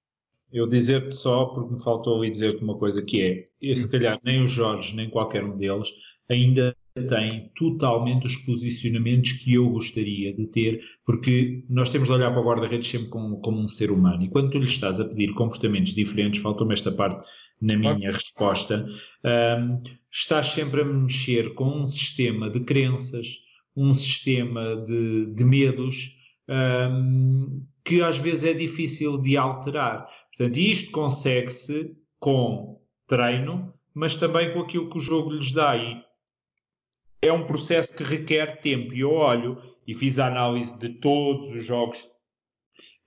Eu dizer-te só, porque me faltou ali dizer-te uma coisa que é, e se hum. calhar nem o Jorge, nem qualquer um deles, ainda tem totalmente os posicionamentos que eu gostaria de ter, porque nós temos de olhar para o guarda-redes sempre como, como, um ser humano, e quando tu lhe estás a pedir comportamentos diferentes, faltou-me esta parte na minha resposta, um, estás sempre a mexer com um sistema de crenças, um sistema de, de medos, um, que às vezes é difícil de alterar. Portanto, isto consegue-se com treino, mas também com aquilo que o jogo lhes dá. E é um processo que requer tempo. E eu olho e fiz a análise de todos os jogos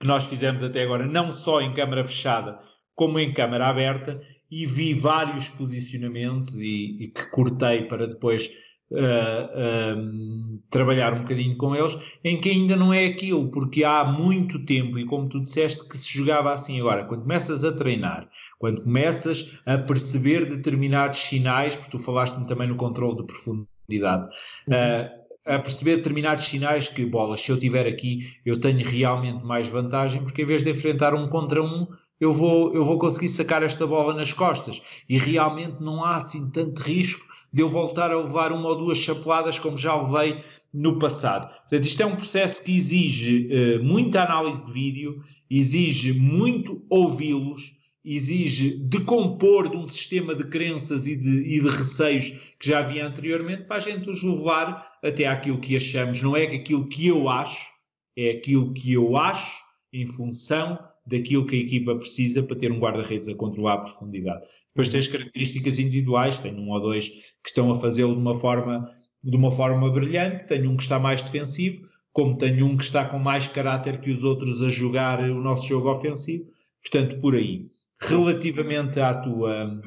que nós fizemos até agora, não só em câmara fechada, como em câmara aberta, e vi vários posicionamentos e, e que cortei para depois uh, uh, trabalhar um bocadinho com eles, em que ainda não é aquilo, porque há muito tempo, e como tu disseste, que se jogava assim. Agora, quando começas a treinar, quando começas a perceber determinados sinais, porque tu falaste-me também no controle de profundidade. Uh, a perceber determinados sinais que, bolas, se eu tiver aqui, eu tenho realmente mais vantagem, porque em vez de enfrentar um contra um, eu vou, eu vou conseguir sacar esta bola nas costas. E realmente não há assim tanto risco de eu voltar a levar uma ou duas chapeladas como já levei no passado. Portanto, isto é um processo que exige uh, muita análise de vídeo, exige muito ouvi-los, exige decompor de um sistema de crenças e de, e de receios que já havia anteriormente para a gente os levar até aquilo que achamos. Não é aquilo que eu acho, é aquilo que eu acho em função daquilo que a equipa precisa para ter um guarda-redes a controlar a profundidade. Depois tem as características individuais, tem um ou dois que estão a fazê-lo de uma forma de uma forma brilhante, tem um que está mais defensivo, como tem um que está com mais caráter que os outros a jogar o nosso jogo ofensivo, portanto, por aí. Relativamente à tua,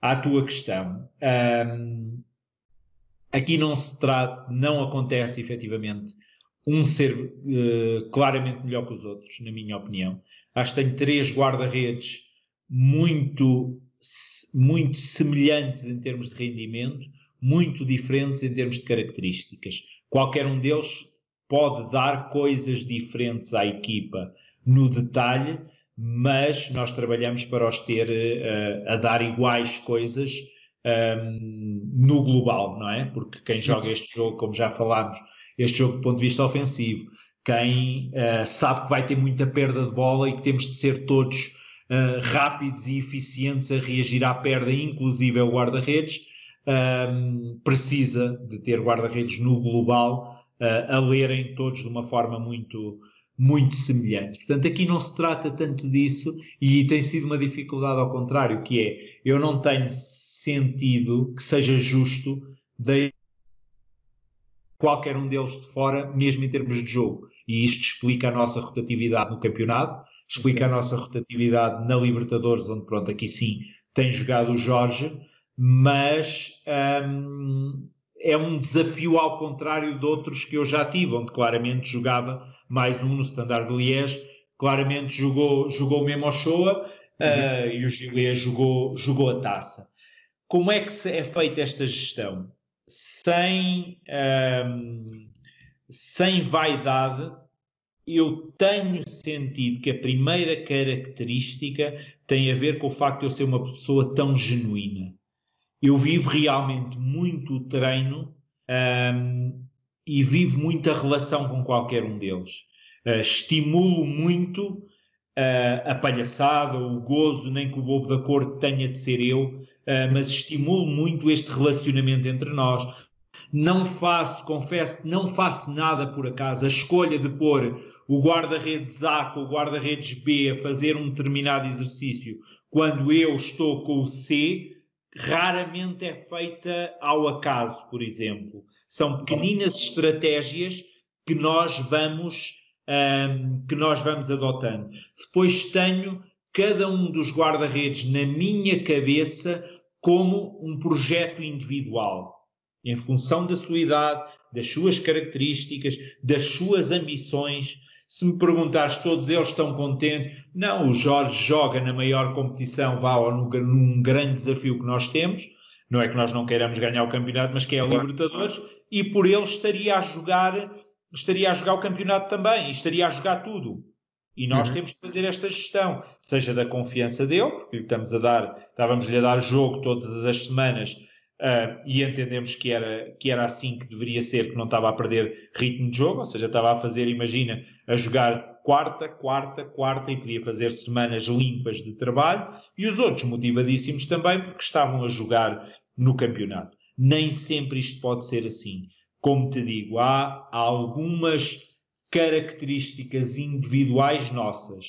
à tua questão, um, aqui não se trata, não acontece efetivamente um ser uh, claramente melhor que os outros, na minha opinião. Acho que tenho três guarda-redes muito, muito semelhantes em termos de rendimento, muito diferentes em termos de características. Qualquer um deles pode dar coisas diferentes à equipa no detalhe, mas nós trabalhamos para os ter uh, a dar iguais coisas um, ehm, no global, não é? Porque quem joga este jogo, como já falámos, este jogo do ponto de vista ofensivo, quem uh, sabe que vai ter muita perda de bola e que temos de ser todos uh, rápidos e eficientes a reagir à perda, inclusive o guarda-redes, um, precisa de ter guarda-redes no global a lerem todos de uma forma muito, muito semelhante. Portanto, aqui não se trata tanto disso e tem sido uma dificuldade ao contrário, que é, eu não tenho sentido que seja justo de qualquer um deles de fora, mesmo em termos de jogo. E isto explica a nossa rotatividade no campeonato, explica a nossa rotatividade na Libertadores, onde, pronto, aqui sim tem jogado o Jorge, mas um, é um desafio ao contrário de outros que eu já tive, onde claramente jogava mais um no Standard de Liège, claramente jogou, jogou mesmo ao Shoa uh, e o Gilles jogou, jogou a taça. Como é que é feita esta gestão? Sem, um, sem vaidade, eu tenho sentido que a primeira característica tem a ver com o facto de eu ser uma pessoa tão genuína eu vivo realmente muito o treino um, e vivo muita relação com qualquer um deles. Uh, estimulo muito uh, a palhaçada, o gozo, nem que o bobo da cor tenha de ser eu, uh, mas estimulo muito este relacionamento entre nós. Não faço, confesso, não faço nada por acaso. A escolha de pôr o guarda-redes A com o guarda-redes B a fazer um determinado exercício quando eu estou com o C raramente é feita ao acaso, por exemplo. São pequeninas estratégias que nós vamos um, que nós vamos adotando. Depois tenho cada um dos guarda-redes na minha cabeça como um projeto individual, em função da sua idade, das suas características, das suas ambições. Se me perguntares, todos eles estão contentes? Não, o Jorge joga na maior competição, vá ou num grande desafio que nós temos. Não é que nós não queiramos ganhar o campeonato, mas que é a Libertadores, e por ele estaria a jogar, estaria a jogar o campeonato também, e estaria a jogar tudo. E nós uhum. temos que fazer esta gestão, seja da confiança dele, porque estamos a dar, estávamos-lhe a dar jogo todas as semanas uh, e entendemos que era, que era assim que deveria ser, que não estava a perder ritmo de jogo, ou seja, estava a fazer, imagina, a jogar quarta, quarta, quarta e podia fazer semanas limpas de trabalho, e os outros motivadíssimos também porque estavam a jogar no campeonato. Nem sempre isto pode ser assim. Como te digo, há algumas características individuais nossas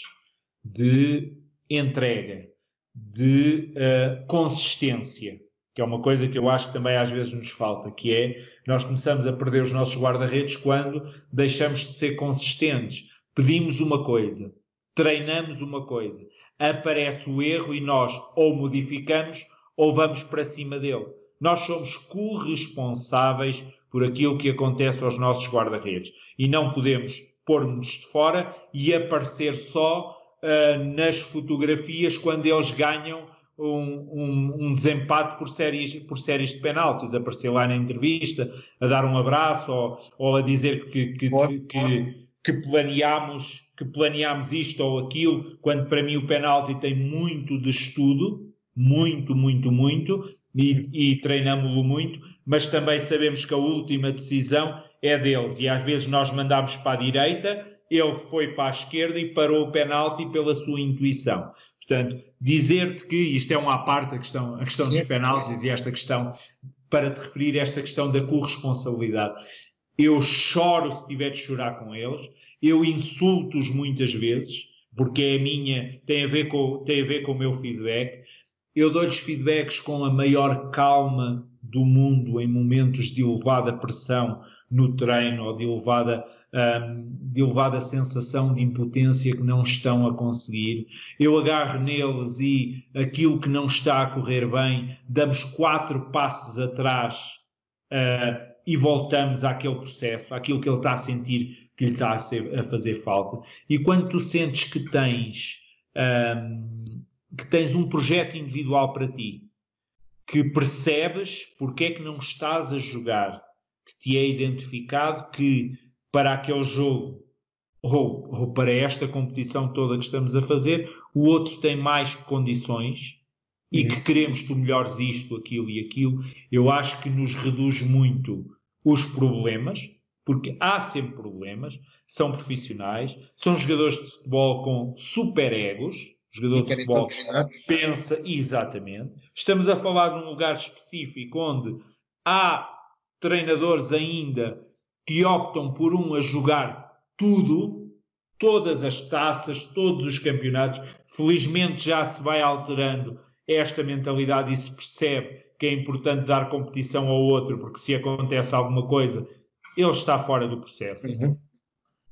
de entrega, de uh, consistência, é uma coisa que eu acho que também às vezes nos falta, que é nós começamos a perder os nossos guarda-redes quando deixamos de ser consistentes. Pedimos uma coisa, treinamos uma coisa, aparece o erro e nós ou modificamos ou vamos para cima dele. Nós somos corresponsáveis por aquilo que acontece aos nossos guarda-redes. E não podemos pôr-nos de fora e aparecer só uh, nas fotografias quando eles ganham um, um, um, desempate por séries, por séries de penaltis, aparecer lá na entrevista, a dar um abraço ou, ou a dizer que, que, que, que, planeámos, que planeámos isto ou aquilo, quando para mim o penalti tem muito de estudo, muito, muito, muito, e, e treinamos-lo muito, mas também sabemos que a última decisão é deles, e às vezes nós mandamos para a direita, ele foi para a esquerda e parou o penalti pela sua intuição. Portanto, dizer-te que isto é uma parte a questão, a questão dos penaltis e esta questão, para te referir a esta questão da corresponsabilidade. Eu choro se tiver de chorar com eles, eu insulto-os muitas vezes, porque é a minha, tem a ver com, tem a ver com o meu feedback, eu dou-lhes feedbacks com a maior calma do mundo em momentos de elevada pressão no treino ou de elevada, um, de elevada sensação de impotência que não estão a conseguir. Eu agarro neles e aquilo que não está a correr bem, damos quatro passos atrás uh, e voltamos àquele processo, àquilo que ele está a sentir que lhe está a, ser, a fazer falta. E quando tu sentes que tens. Um, que tens um projeto individual para ti, que percebes porque é que não estás a jogar, que te é identificado que para aquele jogo ou, ou para esta competição toda que estamos a fazer, o outro tem mais condições e que queremos tu melhores isto, aquilo e aquilo, eu acho que nos reduz muito os problemas, porque há sempre problemas, são profissionais, são jogadores de futebol com super egos, jogador de futebol pensa exatamente. Estamos a falar de um lugar específico onde há treinadores ainda que optam por um a jogar tudo, todas as taças, todos os campeonatos. Felizmente já se vai alterando esta mentalidade e se percebe que é importante dar competição ao outro, porque se acontece alguma coisa, ele está fora do processo. Uhum.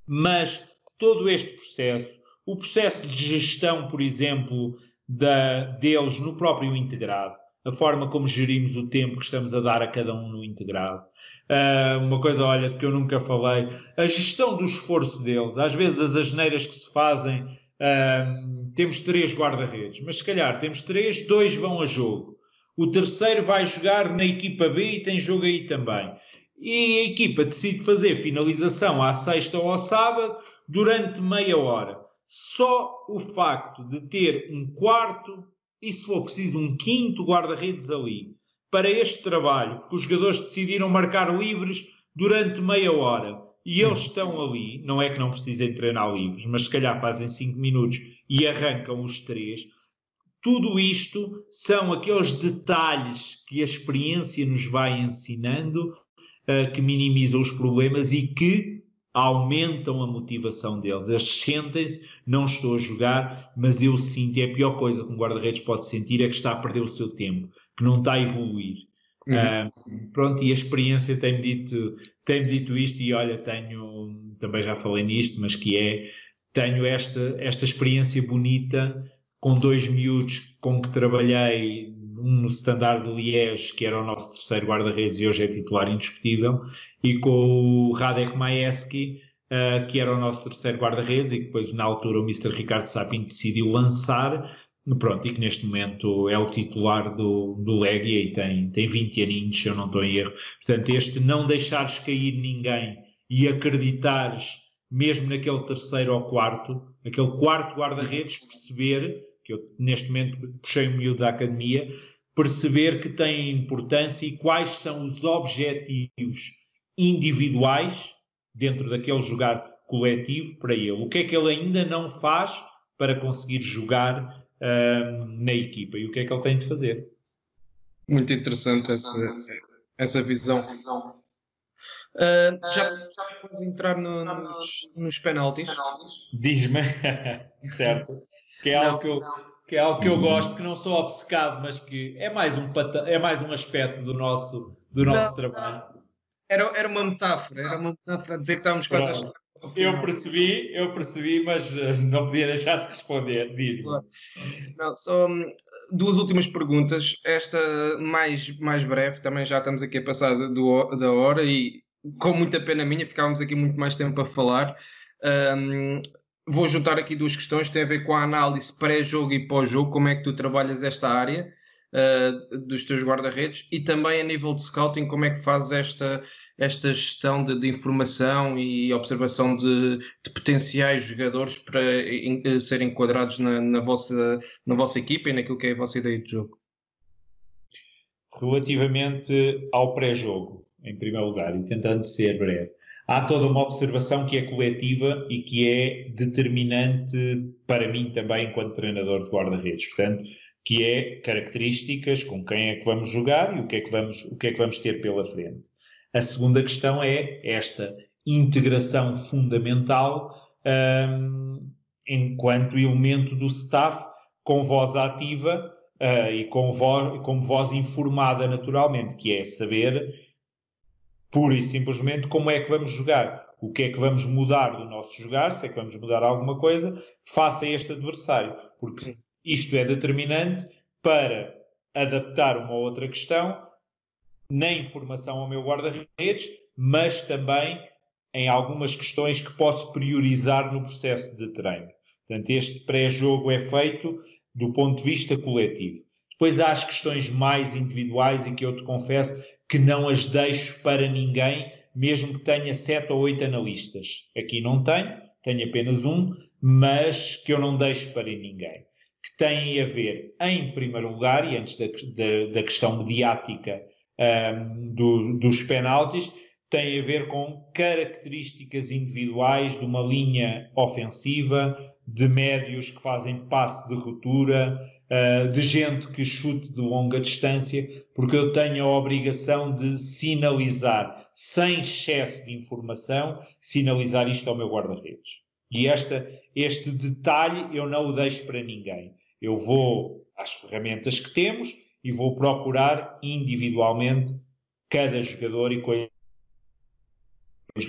Mas todo este processo o processo de gestão, por exemplo, da, deles no próprio integrado, a forma como gerimos o tempo que estamos a dar a cada um no integrado. Uh, uma coisa, olha, que eu nunca falei, a gestão do esforço deles, às vezes as asneiras que se fazem, uh, temos três guarda-redes, mas se calhar temos três, dois vão a jogo. O terceiro vai jogar na equipa B e tem jogo aí também. E a equipa decide fazer finalização à sexta ou ao sábado durante meia hora. Só o facto de ter um quarto e, se for preciso, um quinto guarda-redes ali para este trabalho, porque os jogadores decidiram marcar livres durante meia hora e eles estão ali, não é que não precisem treinar livres, mas se calhar fazem cinco minutos e arrancam os três. Tudo isto são aqueles detalhes que a experiência nos vai ensinando, uh, que minimizam os problemas e que aumentam a motivação deles. Eles sentem-se, não estou a jogar, mas eu sinto, e é a pior coisa que um guarda-redes pode sentir é que está a perder o seu tempo, que não está a evoluir. Uhum. Uh, pronto, e a experiência tem-me dito, tem dito isto, e olha, tenho, também já falei nisto, mas que é, tenho esta, esta experiência bonita com dois miúdos com que trabalhei um no Standard de Liège, que era o nosso terceiro guarda-redes e hoje é titular indiscutível, e com o Radek Majewski, uh, que era o nosso terceiro guarda-redes e que depois, na altura, o Mr. Ricardo Sapin decidiu lançar. Pronto, e que neste momento é o titular do, do Legia e tem, tem 20 aninhos, se eu não estou em erro. Portanto, este não deixares cair ninguém e acreditares mesmo naquele terceiro ou quarto, aquele quarto guarda-redes, perceber, que eu neste momento puxei o miúdo da academia, perceber que tem importância e quais são os objetivos individuais dentro daquele jogar coletivo para ele. O que é que ele ainda não faz para conseguir jogar uh, na equipa e o que é que ele tem de fazer. Muito interessante essa, essa visão. Uh, já podemos entrar no, nos, nos penaltis? Diz-me, certo. Que é, algo que, eu, que é algo que eu gosto, que não sou obcecado, mas que é mais um, é mais um aspecto do nosso, do nosso não, trabalho. Era, era uma metáfora, era uma metáfora a dizer que estávamos quase a eu percebi, eu percebi, mas eh, não podia deixar de responder. Diz-me. Não, só hum, duas últimas perguntas. Esta mais, mais breve, também já estamos aqui a passar do, da hora e com muita pena minha, ficávamos aqui muito mais tempo a falar. Um, vou juntar aqui duas questões, tem a ver com a análise pré-jogo e pós-jogo, como é que tu trabalhas esta área uh, dos teus guarda-redes e também a nível de scouting, como é que fazes esta, esta gestão de, de informação e observação de, de, potenciais jogadores para in, uh, serem enquadrados na, na, vossa, na vossa equipa e naquilo que é a vossa ideia de jogo? Relativamente ao pré-jogo, em primeiro lugar, e tentando ser breve, há toda uma observação que é coletiva e que é determinante para mim também enquanto treinador de guarda-redes. Portanto, que é características, com quem é que vamos jogar e o que é que vamos, o que é que vamos ter pela frente. A segunda questão é esta integração fundamental um, enquanto elemento do staff com voz ativa uh, e com voz, com voz informada naturalmente, que é saber pura e simplesmente como é que vamos jogar, o que é que vamos mudar do nosso jogar, se é que vamos mudar alguma coisa, face a este adversário, porque isto é determinante para adaptar uma outra questão na informação ao meu guarda-redes, mas também em algumas questões que posso priorizar no processo de treino. Portanto, este pré-jogo é feito do ponto de vista coletivo. Depois há as questões mais individuais e que eu te confesso que não as deixo para ninguém, mesmo que tenha sete ou oito analistas. Aqui não tenho, tenho apenas um, mas que eu não deixo para ninguém que têm a ver, em primeiro lugar, e antes da, da, da questão mediática um, do, dos penaltis, tem a ver com características individuais de uma linha ofensiva, de médios que fazem passe de ruptura, uh, de gente que chute de longa distância, porque eu tenho a obrigação de sinalizar, sem excesso de informação, sinalizar isto ao meu guarda-redes. E esta, este detalhe eu não o deixo para ninguém. Eu vou às ferramentas que temos e vou procurar individualmente cada jogador e coisas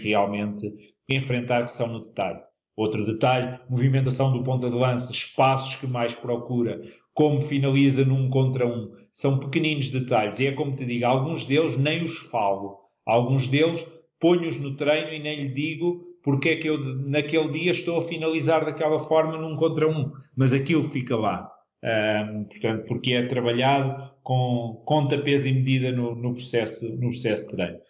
realmente enfrentar que são no detalhe. Outro detalhe, movimentação do ponta de lança, espaços que mais procura, como finaliza num contra um. São pequeninos detalhes e é como te digo, alguns deles nem os falo. Alguns deles ponho-os no treino e nem lhe digo porque é que eu naquele dia estou a finalizar daquela forma num contra um, mas aquilo fica lá. Um, portanto, porque é trabalhado com conta, peso e medida no, no, processo, no processo de treino.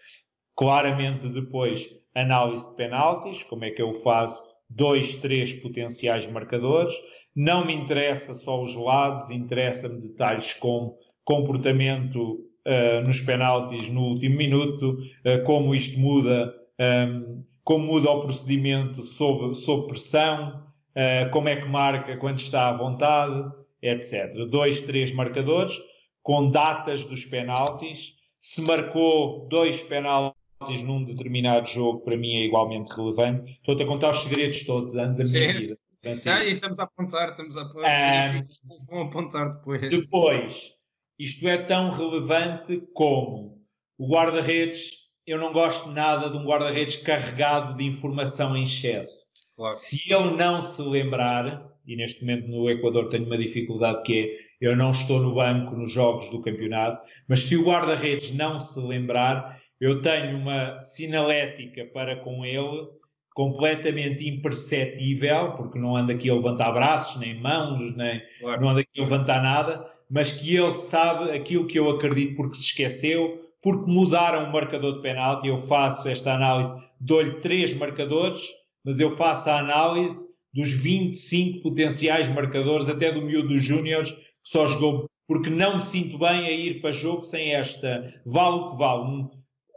Claramente depois, análise de penaltis, como é que eu faço dois, três potenciais marcadores. Não me interessa só os lados, interessa-me detalhes como comportamento uh, nos penaltis no último minuto, uh, como isto muda um, como muda o procedimento sob, sob pressão, uh, como é que marca quando está à vontade, etc. Dois, três marcadores com datas dos penaltis. Se marcou dois penaltis num determinado jogo, para mim é igualmente relevante. Estou-te a contar os segredos todos da minha vida. Ah, e estamos a apontar, estamos a apontar. Um, vão apontar depois. Depois, isto é tão relevante como o guarda-redes eu não gosto nada de um guarda-redes carregado de informação em excesso. Claro. Se ele não se lembrar, e neste momento no Equador tenho uma dificuldade que é eu não estou no banco nos jogos do campeonato, mas se o guarda-redes não se lembrar, eu tenho uma sinalética para com ele completamente imperceptível, porque não anda aqui a levantar braços, nem mãos, nem claro. não anda aqui a levantar nada, mas que ele sabe aquilo que eu acredito porque se esqueceu, porque mudaram o marcador de penalti. Eu faço esta análise, dou-lhe três marcadores, mas eu faço a análise dos 25 potenciais marcadores, até do miúdo dos Júniores, que só jogou, porque não me sinto bem a ir para jogo sem esta, vale o que vale.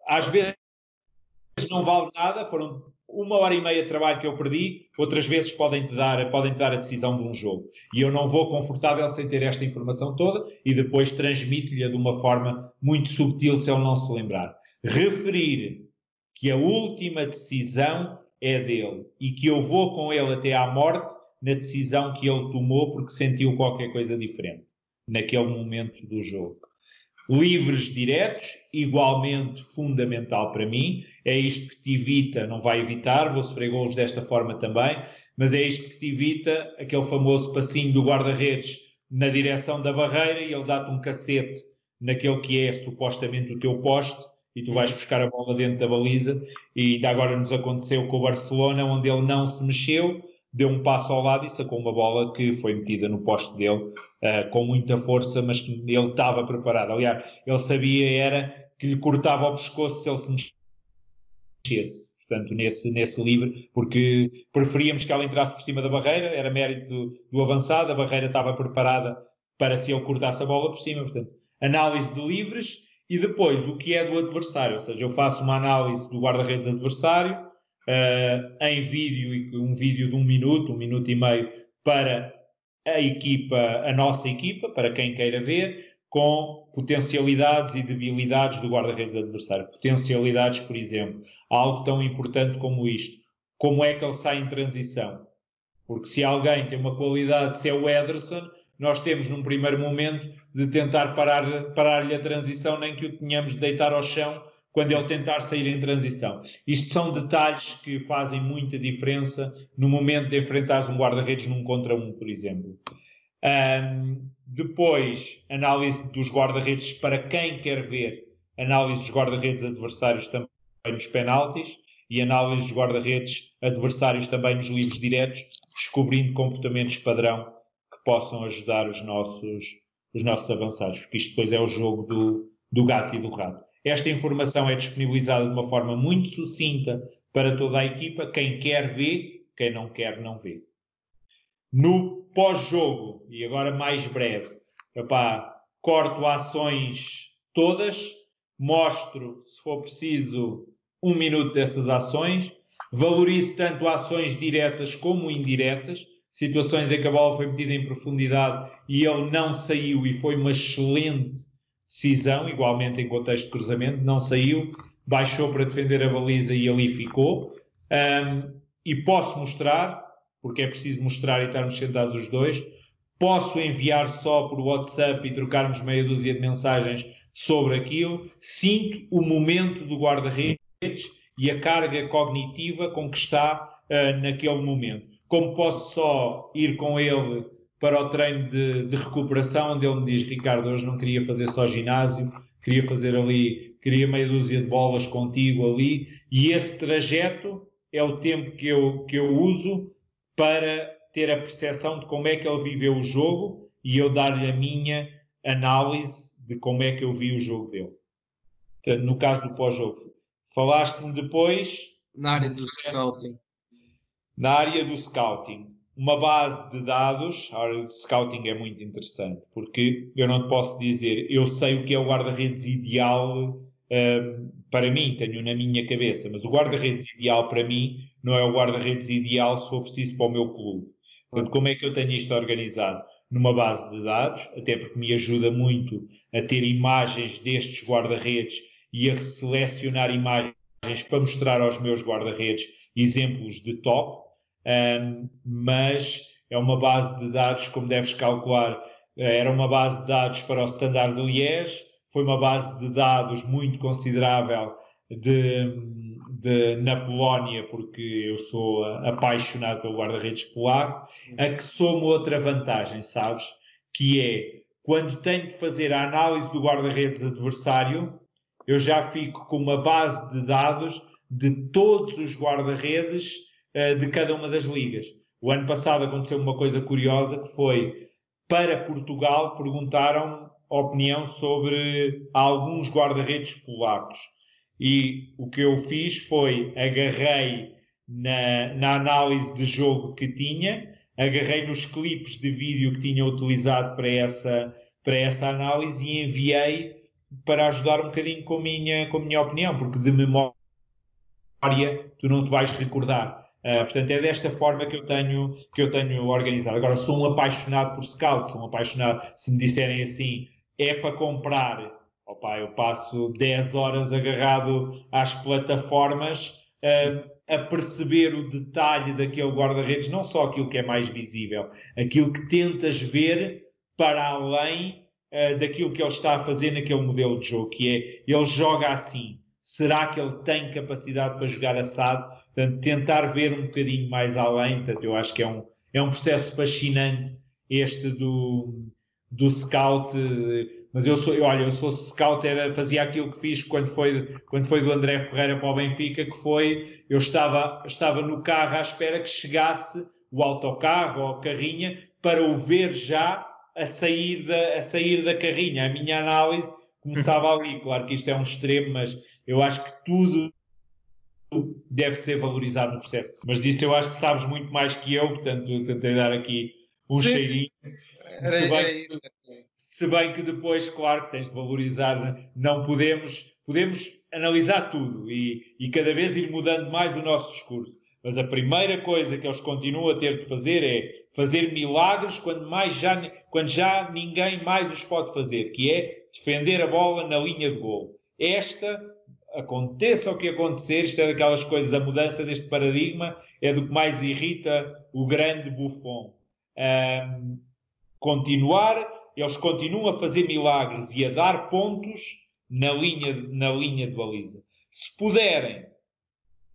Às vezes não vale nada, foram uma hora e meia de trabalho que eu perdi, outras vezes podem te dar, podem dar a decisão de um jogo. E eu não vou confortável sem ter esta informação toda e depois transmito-lhe de uma forma muito subtil se ele não se lembrar. Referir que a última decisão é dele e que eu vou com ele até à morte na decisão que ele tomou porque sentiu qualquer coisa diferente naquele momento do jogo. Livres diretos, igualmente fundamental para mim. É isto que te evita, não vai evitar, vou sofrer golos desta forma também, mas é isto que te evita aquele famoso passinho do guarda-redes na direção da barreira e ele dá-te um cacete naquele que é supostamente o teu poste e tu vais buscar a bola dentro da baliza e ainda agora nos aconteceu com o Barcelona onde ele não se mexeu deu um passo ao lado e sacou uma bola que foi metida no poste dele uh, com muita força, mas que ele estava preparado. Aliás, ele sabia era que lhe cortava o pescoço se ele se mexesse. Portanto, nesse, nesse livre, porque preferíamos que ela entrasse por cima da barreira, era mérito do, do avançado, a barreira estava preparada para se ele cortasse a bola por cima. Portanto, análise de livres e depois o que é do adversário, ou seja, eu faço uma análise do guarda-redes adversário, uh, em vídeo, um vídeo de um minuto, um minuto e meio, para a equipa, a nossa equipa, para quem queira ver, com potencialidades e debilidades do guarda-redes adversário. Potencialidades, por exemplo, algo tão importante como isto. Como é que ele sai em transição? Porque se alguém tem uma qualidade, se é o Ederson, nós temos num primeiro momento de tentar parar-lhe parar a transição, nem que o tenhamos de deitar ao chão quando ele tentar sair em transição. Isto são detalhes que fazem muita diferença no momento de enfrentares um guarda-redes num contra um, por exemplo. Um, depois, análise dos guarda-redes para quem quer ver, análise dos guarda-redes adversários também nos penaltis e análise dos guarda-redes adversários também nos livros diretos, descobrindo comportamentos padrão que possam ajudar os nossos, os nossos avançados, porque isto depois é o jogo do, do gato e do rato. Esta informação é disponibilizada de uma forma muito sucinta para toda a equipa. Quem quer vê, quem não quer não vê. No pós-jogo, e agora mais breve, epá, corto ações todas, mostro, se for preciso, um minuto dessas ações, valorizo tanto ações diretas como indiretas, situações em que a bola foi metida em profundidade e ele não saiu e foi uma excelente decisão, igualmente em contexto de cruzamento, não saiu, baixou para defender a baliza e ali ficou. Um, e posso mostrar, porque é preciso mostrar e estarmos sentados os dois, posso enviar só por WhatsApp e trocarmos meia dúzia de mensagens sobre aquilo. Sinto o momento do guarda-redes e a carga cognitiva com que está uh, naquele momento. Como posso só ir com ele para o treino de, de, recuperação, onde ele me diz: Ricardo, hoje não queria fazer só ginásio, queria fazer ali, queria meia dúzia de bolas contigo ali, e esse trajeto é o tempo que eu, que eu uso para ter a percepção de como é que ele viveu o jogo e eu dar-lhe a minha análise de como é que eu vi o jogo dele. Portanto, no caso do pós-jogo, falaste-me depois. Na área do scouting. Na área do scouting uma base de dados, a scouting é muito interessante, porque eu não te posso dizer, eu sei o que é o guarda-redes ideal uh, para mim, tenho na minha cabeça, mas o guarda-redes ideal para mim não é o guarda-redes ideal se for preciso para o meu clube. Portanto, como é que eu tenho isto organizado? Numa base de dados, até porque me ajuda muito a ter imagens destes guarda-redes e a selecionar imagens para mostrar aos meus guarda-redes exemplos de top, um, mas é uma base de dados, como deves calcular, eh, era uma base de dados para o Standard de Liège, foi uma base de dados muito considerável de, de, na Polónia, porque eu sou apaixonado pelo guarda-redes polaco, a que soma outra vantagem, sabes? Que é, quando tenho de fazer a análise do guarda-redes adversário, eu já fico com uma base de dados de todos os guarda-redes uh, de cada uma das ligas. O ano passado aconteceu uma coisa curiosa que foi para Portugal perguntaram opinião sobre alguns guarda-redes polacos. E o que eu fiz foi agarrei na, na análise de jogo que tinha, agarrei nos clipes de vídeo que tinha utilizado para essa, para essa análise e enviei para ajudar um bocadinho com a minha, com a minha opinião, porque de memória tu não te vais recordar. Uh, portanto, é desta forma que eu tenho que eu tenho organizado. Agora, sou um apaixonado por scout, sou um apaixonado, se me disserem assim, é para comprar, opa, eu passo 10 horas agarrado às plataformas uh, a perceber o detalhe daquele guarda-redes, não só aquilo que é mais visível, aquilo que tentas ver para além uh, daquilo que ele está a fazer naquele modelo de jogo, que é ele joga assim. Será que ele tem capacidade para jogar assado? Portanto, tentar ver um bocadinho mais além. Portanto, eu acho que é um, é um processo fascinante este do, do scout. Mas eu sou, olha, eu sou scout, era, fazia aquilo que fiz quando foi, quando foi do André Ferreira para o Benfica, que foi, eu estava, estava no carro à espera que chegasse o autocarro ou a carrinha para o ver já a sair da, a sair da carrinha. A minha análise começava ali. Claro que isto é um extremo, mas eu acho que tudo deve ser valorizado no processo. Mas disso eu acho que sabes muito mais que eu, portanto tentei dar aqui um Sim. cheirinho. Se bem, que, se bem, que, depois, claro, que tens de valorizar, não podemos, podemos analisar tudo e, e cada vez ir mudando mais o nosso discurso. Mas a primeira coisa que eles continuam a ter de fazer é fazer milagres quando, mais já, quando já ninguém mais os pode fazer, que é defender a bola na linha de gol. Esta, aconteça o que acontecer, isto é daquelas coisas, a mudança deste paradigma é do que mais irrita o grande Buffon. Um, continuar, eles continuam a fazer milagres e a dar pontos na linha, na linha de baliza. Se puderem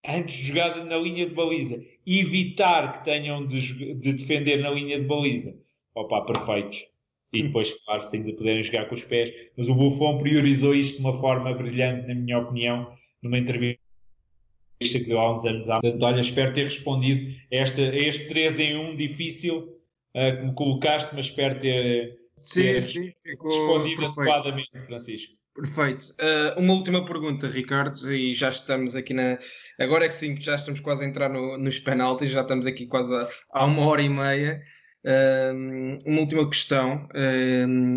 antes de jogar na linha de baliza, evitar que tenham de, de defender na linha de baliza. Opa, perfeitos. E depois, claro, se ainda puderem jogar com os pés. Mas o Buffon priorizou isto de uma forma brilhante, na minha opinião, numa entrevista que deu há uns anos. Portanto, olha, espero ter respondido a, esta, a este 3 em 1 difícil uh, que me colocaste, mas espero ter, sim, ter sim, respondido adequadamente, Francisco. Perfeito. Uh, uma última pergunta, Ricardo, e já estamos aqui na. Agora é que sim, já estamos quase a entrar no, nos penaltis, já estamos aqui quase há uma hora e meia. Uma última questão,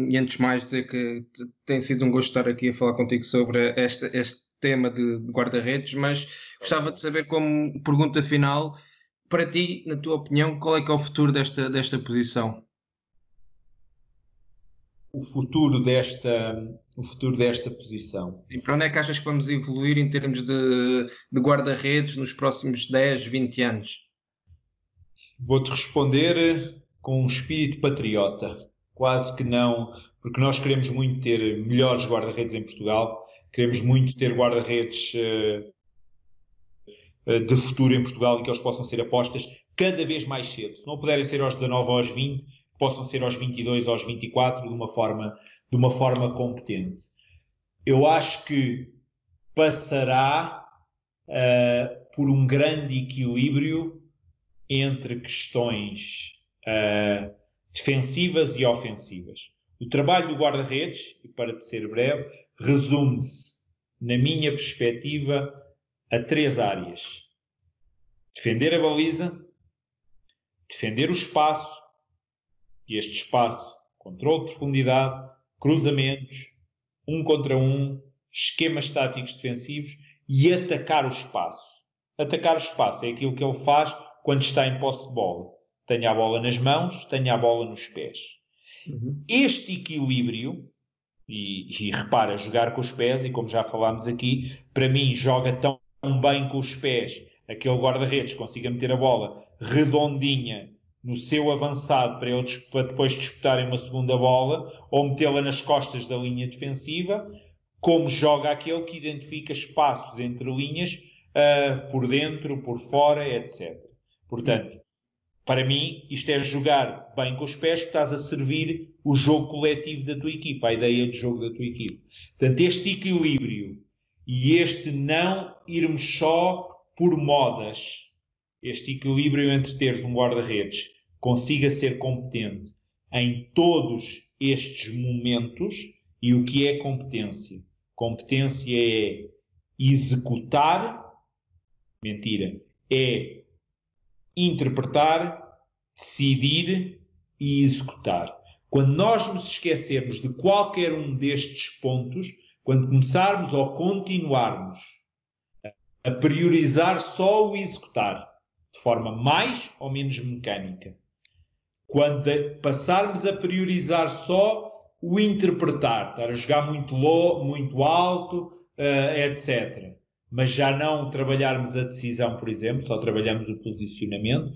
e antes de mais dizer que tem sido um gosto estar aqui a falar contigo sobre este, este tema de, de guarda-redes, mas gostava de saber, como pergunta final, para ti, na tua opinião, qual é que é o futuro desta, desta posição? o futuro desta, o futuro desta posição. E para onde é que achas que vamos evoluir em termos de, de guarda-redes nos próximos 10, 20 anos? Vou-te responder com um espírito patriota. Quase que não, porque nós queremos muito ter melhores guarda-redes em Portugal, queremos muito ter guarda-redes uh, de futuro em Portugal e que eles possam ser apostas cada vez mais cedo. Se não puderem ser aos 19 ou aos 20, possam ser aos 22 ou aos 24 de uma forma, de uma forma competente. Eu acho que passará uh, por um grande equilíbrio entre questões uh, defensivas e ofensivas. O trabalho do guarda-redes, e para ser breve, resume-se, na minha perspectiva, a três áreas: defender a baliza, defender o espaço e este espaço, controle de profundidade, cruzamentos, um contra um, esquemas táticos defensivos e atacar o espaço. Atacar o espaço é aquilo que ele faz quando está em posse de bola. Tenha a bola nas mãos, tenha a bola nos pés. Uhum. Este equilíbrio, e, e repara, jogar com os pés, e como já falámos aqui, para mim joga tão bem com os pés, aquele guarda-redes consiga meter a bola redondinha no seu avançado para, ele, para depois disputarem uma segunda bola ou metê-la nas costas da linha defensiva, como joga aquele que identifica espaços entre linhas uh, por dentro, por fora, etc. Portanto, para mim, isto é jogar bem com os pés, estás a servir o jogo coletivo da tua equipa, a ideia de jogo da tua equipa. Portanto, este equilíbrio e este não irmos só por modas, este equilíbrio entre teres um guarda-redes consiga ser competente em todos estes momentos e o que é competência. Competência é executar, mentira, é interpretar, decidir e executar. Quando nós nos esquecermos de qualquer um destes pontos, quando começarmos ou continuarmos a priorizar só o executar, de forma mais ou menos mecânica, quando passarmos a priorizar só o interpretar, estar a jogar muito low, muito alto, uh, etc. Mas já não trabalharmos a decisão, por exemplo, só trabalhamos o posicionamento,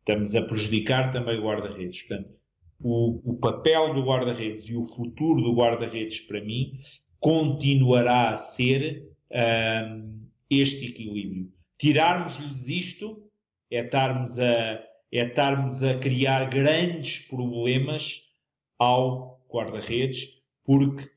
estamos a prejudicar também o guarda-redes. Portanto, o, o, papel do guarda-redes e o futuro do guarda-redes, para mim, continuará a ser um, este equilíbrio. Tirarmos-lhes isto é estarmos a, é estarmos a criar grandes problemas ao guarda-redes, porque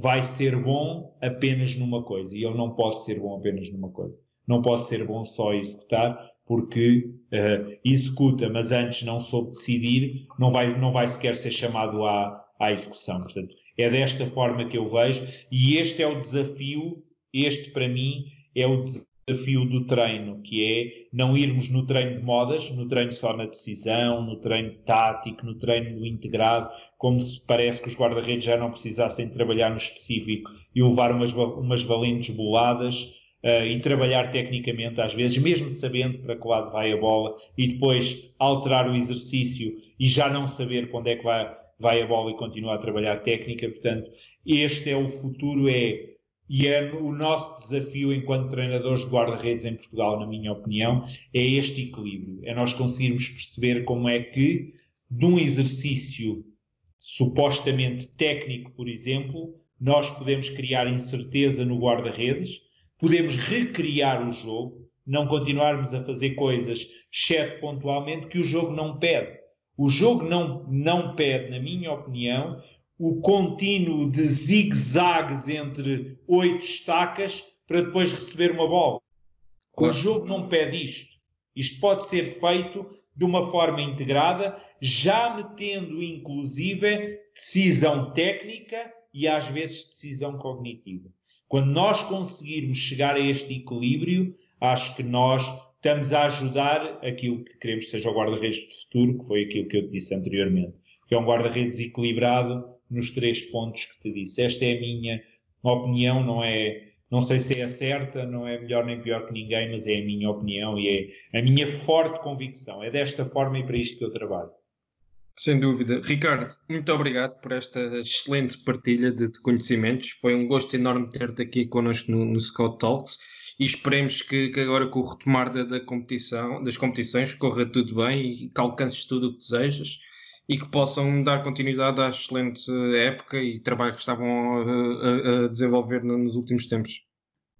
vai ser bom apenas numa coisa. E ele não pode ser bom apenas numa coisa. Não pode ser bom só executar, porque uh, executa, mas antes não soube decidir, não vai, não vai sequer ser chamado à, à execução. Portanto, é desta forma que eu vejo, e este é o desafio, este para mim é o desafio do treino, que é não irmos no treino de modas, no treino só na decisão, no treino tático, no treino integrado, como se parece que os guarda-redes já não precisassem trabalhar no específico e levar umas, umas valentes boladas uh, e trabalhar tecnicamente, às vezes, mesmo sabendo para que lado vai a bola, e depois alterar o exercício e já não saber onde é que vai, vai a bola e continuar a trabalhar técnica. Portanto, este é o futuro, é e é o nosso desafio enquanto treinadores de guarda-redes em Portugal, na minha opinião, é este equilíbrio. É nós conseguirmos perceber como é que, de um exercício supostamente técnico, por exemplo, nós podemos criar incerteza no guarda-redes, podemos recriar o jogo, não continuarmos a fazer coisas, exceto pontualmente, que o jogo não pede. O jogo não, não pede, na minha opinião, o contínuo de zigue-zagues entre oito estacas para depois receber uma bola. Claro. O jogo não pede isto. Isto pode ser feito de uma forma integrada, já metendo inclusive decisão técnica e às vezes decisão cognitiva. Quando nós conseguirmos chegar a este equilíbrio, acho que nós estamos a ajudar aquilo que queremos que seja o guarda-redes do futuro, que foi aquilo que eu te disse anteriormente, que é um guarda-redes equilibrado nos três pontos que te disse. Esta é a minha opinião, não é, não sei se é certa, não é melhor nem pior que ninguém, mas é a minha opinião e é a minha forte convicção. É desta forma e para isto que eu trabalho. Sem dúvida. Ricardo, muito obrigado por esta excelente partilha de, de conhecimentos. Foi um gosto enorme ter-te aqui connosco no, no Scout Talks e esperemos que, que, agora com o retomar da, da, competição, das competições corra tudo bem e que alcances tudo o que desejas e que possam dar continuidade à excelente época e trabalho que estavam a, a, a desenvolver nos últimos tempos.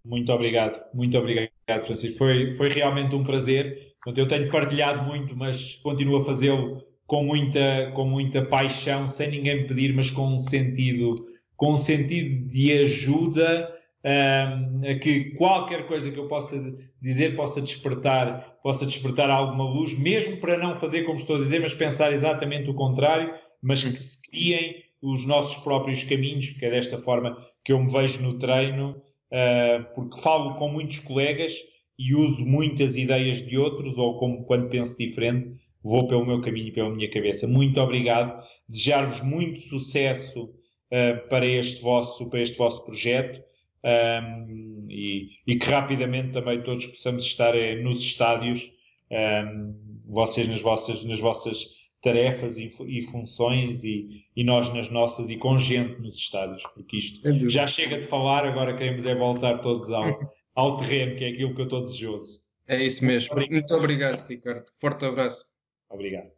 Muito obrigado, muito obrigado, Francisco. Foi, foi realmente um prazer. Eu tenho partilhado muito, mas continuo a fazê-lo com muita, com muita paixão, sem ninguém pedir, mas com um sentido, com um sentido de ajuda, um, a que qualquer coisa que eu possa dizer possa despertar, possa despertar alguma luz, mesmo para não fazer como estou a dizer, mas pensar exatamente o contrário, mas que se criem os nossos próprios caminhos, porque é desta forma que eu me vejo no treino, uh, porque falo com muitos colegas e uso muitas ideias de outros, ou como quando penso diferente, vou pelo meu caminho e pela minha cabeça. Muito obrigado. Desejar-vos muito sucesso uh, para, este vosso, para este vosso projeto um, e, e, que rapidamente também todos possamos estar uh, nos estádios, um, vocês nas vossas, nas vossas tarefas e, e funções e, e, nós nas nossas e com gente nos estádios, porque isto já chega de falar, agora queremos é voltar todos ao, ao terreno, que é aquilo que eu estou desejoso. É isso mesmo. Muito obrigado, Ricardo. Forte abraço. Obrigado.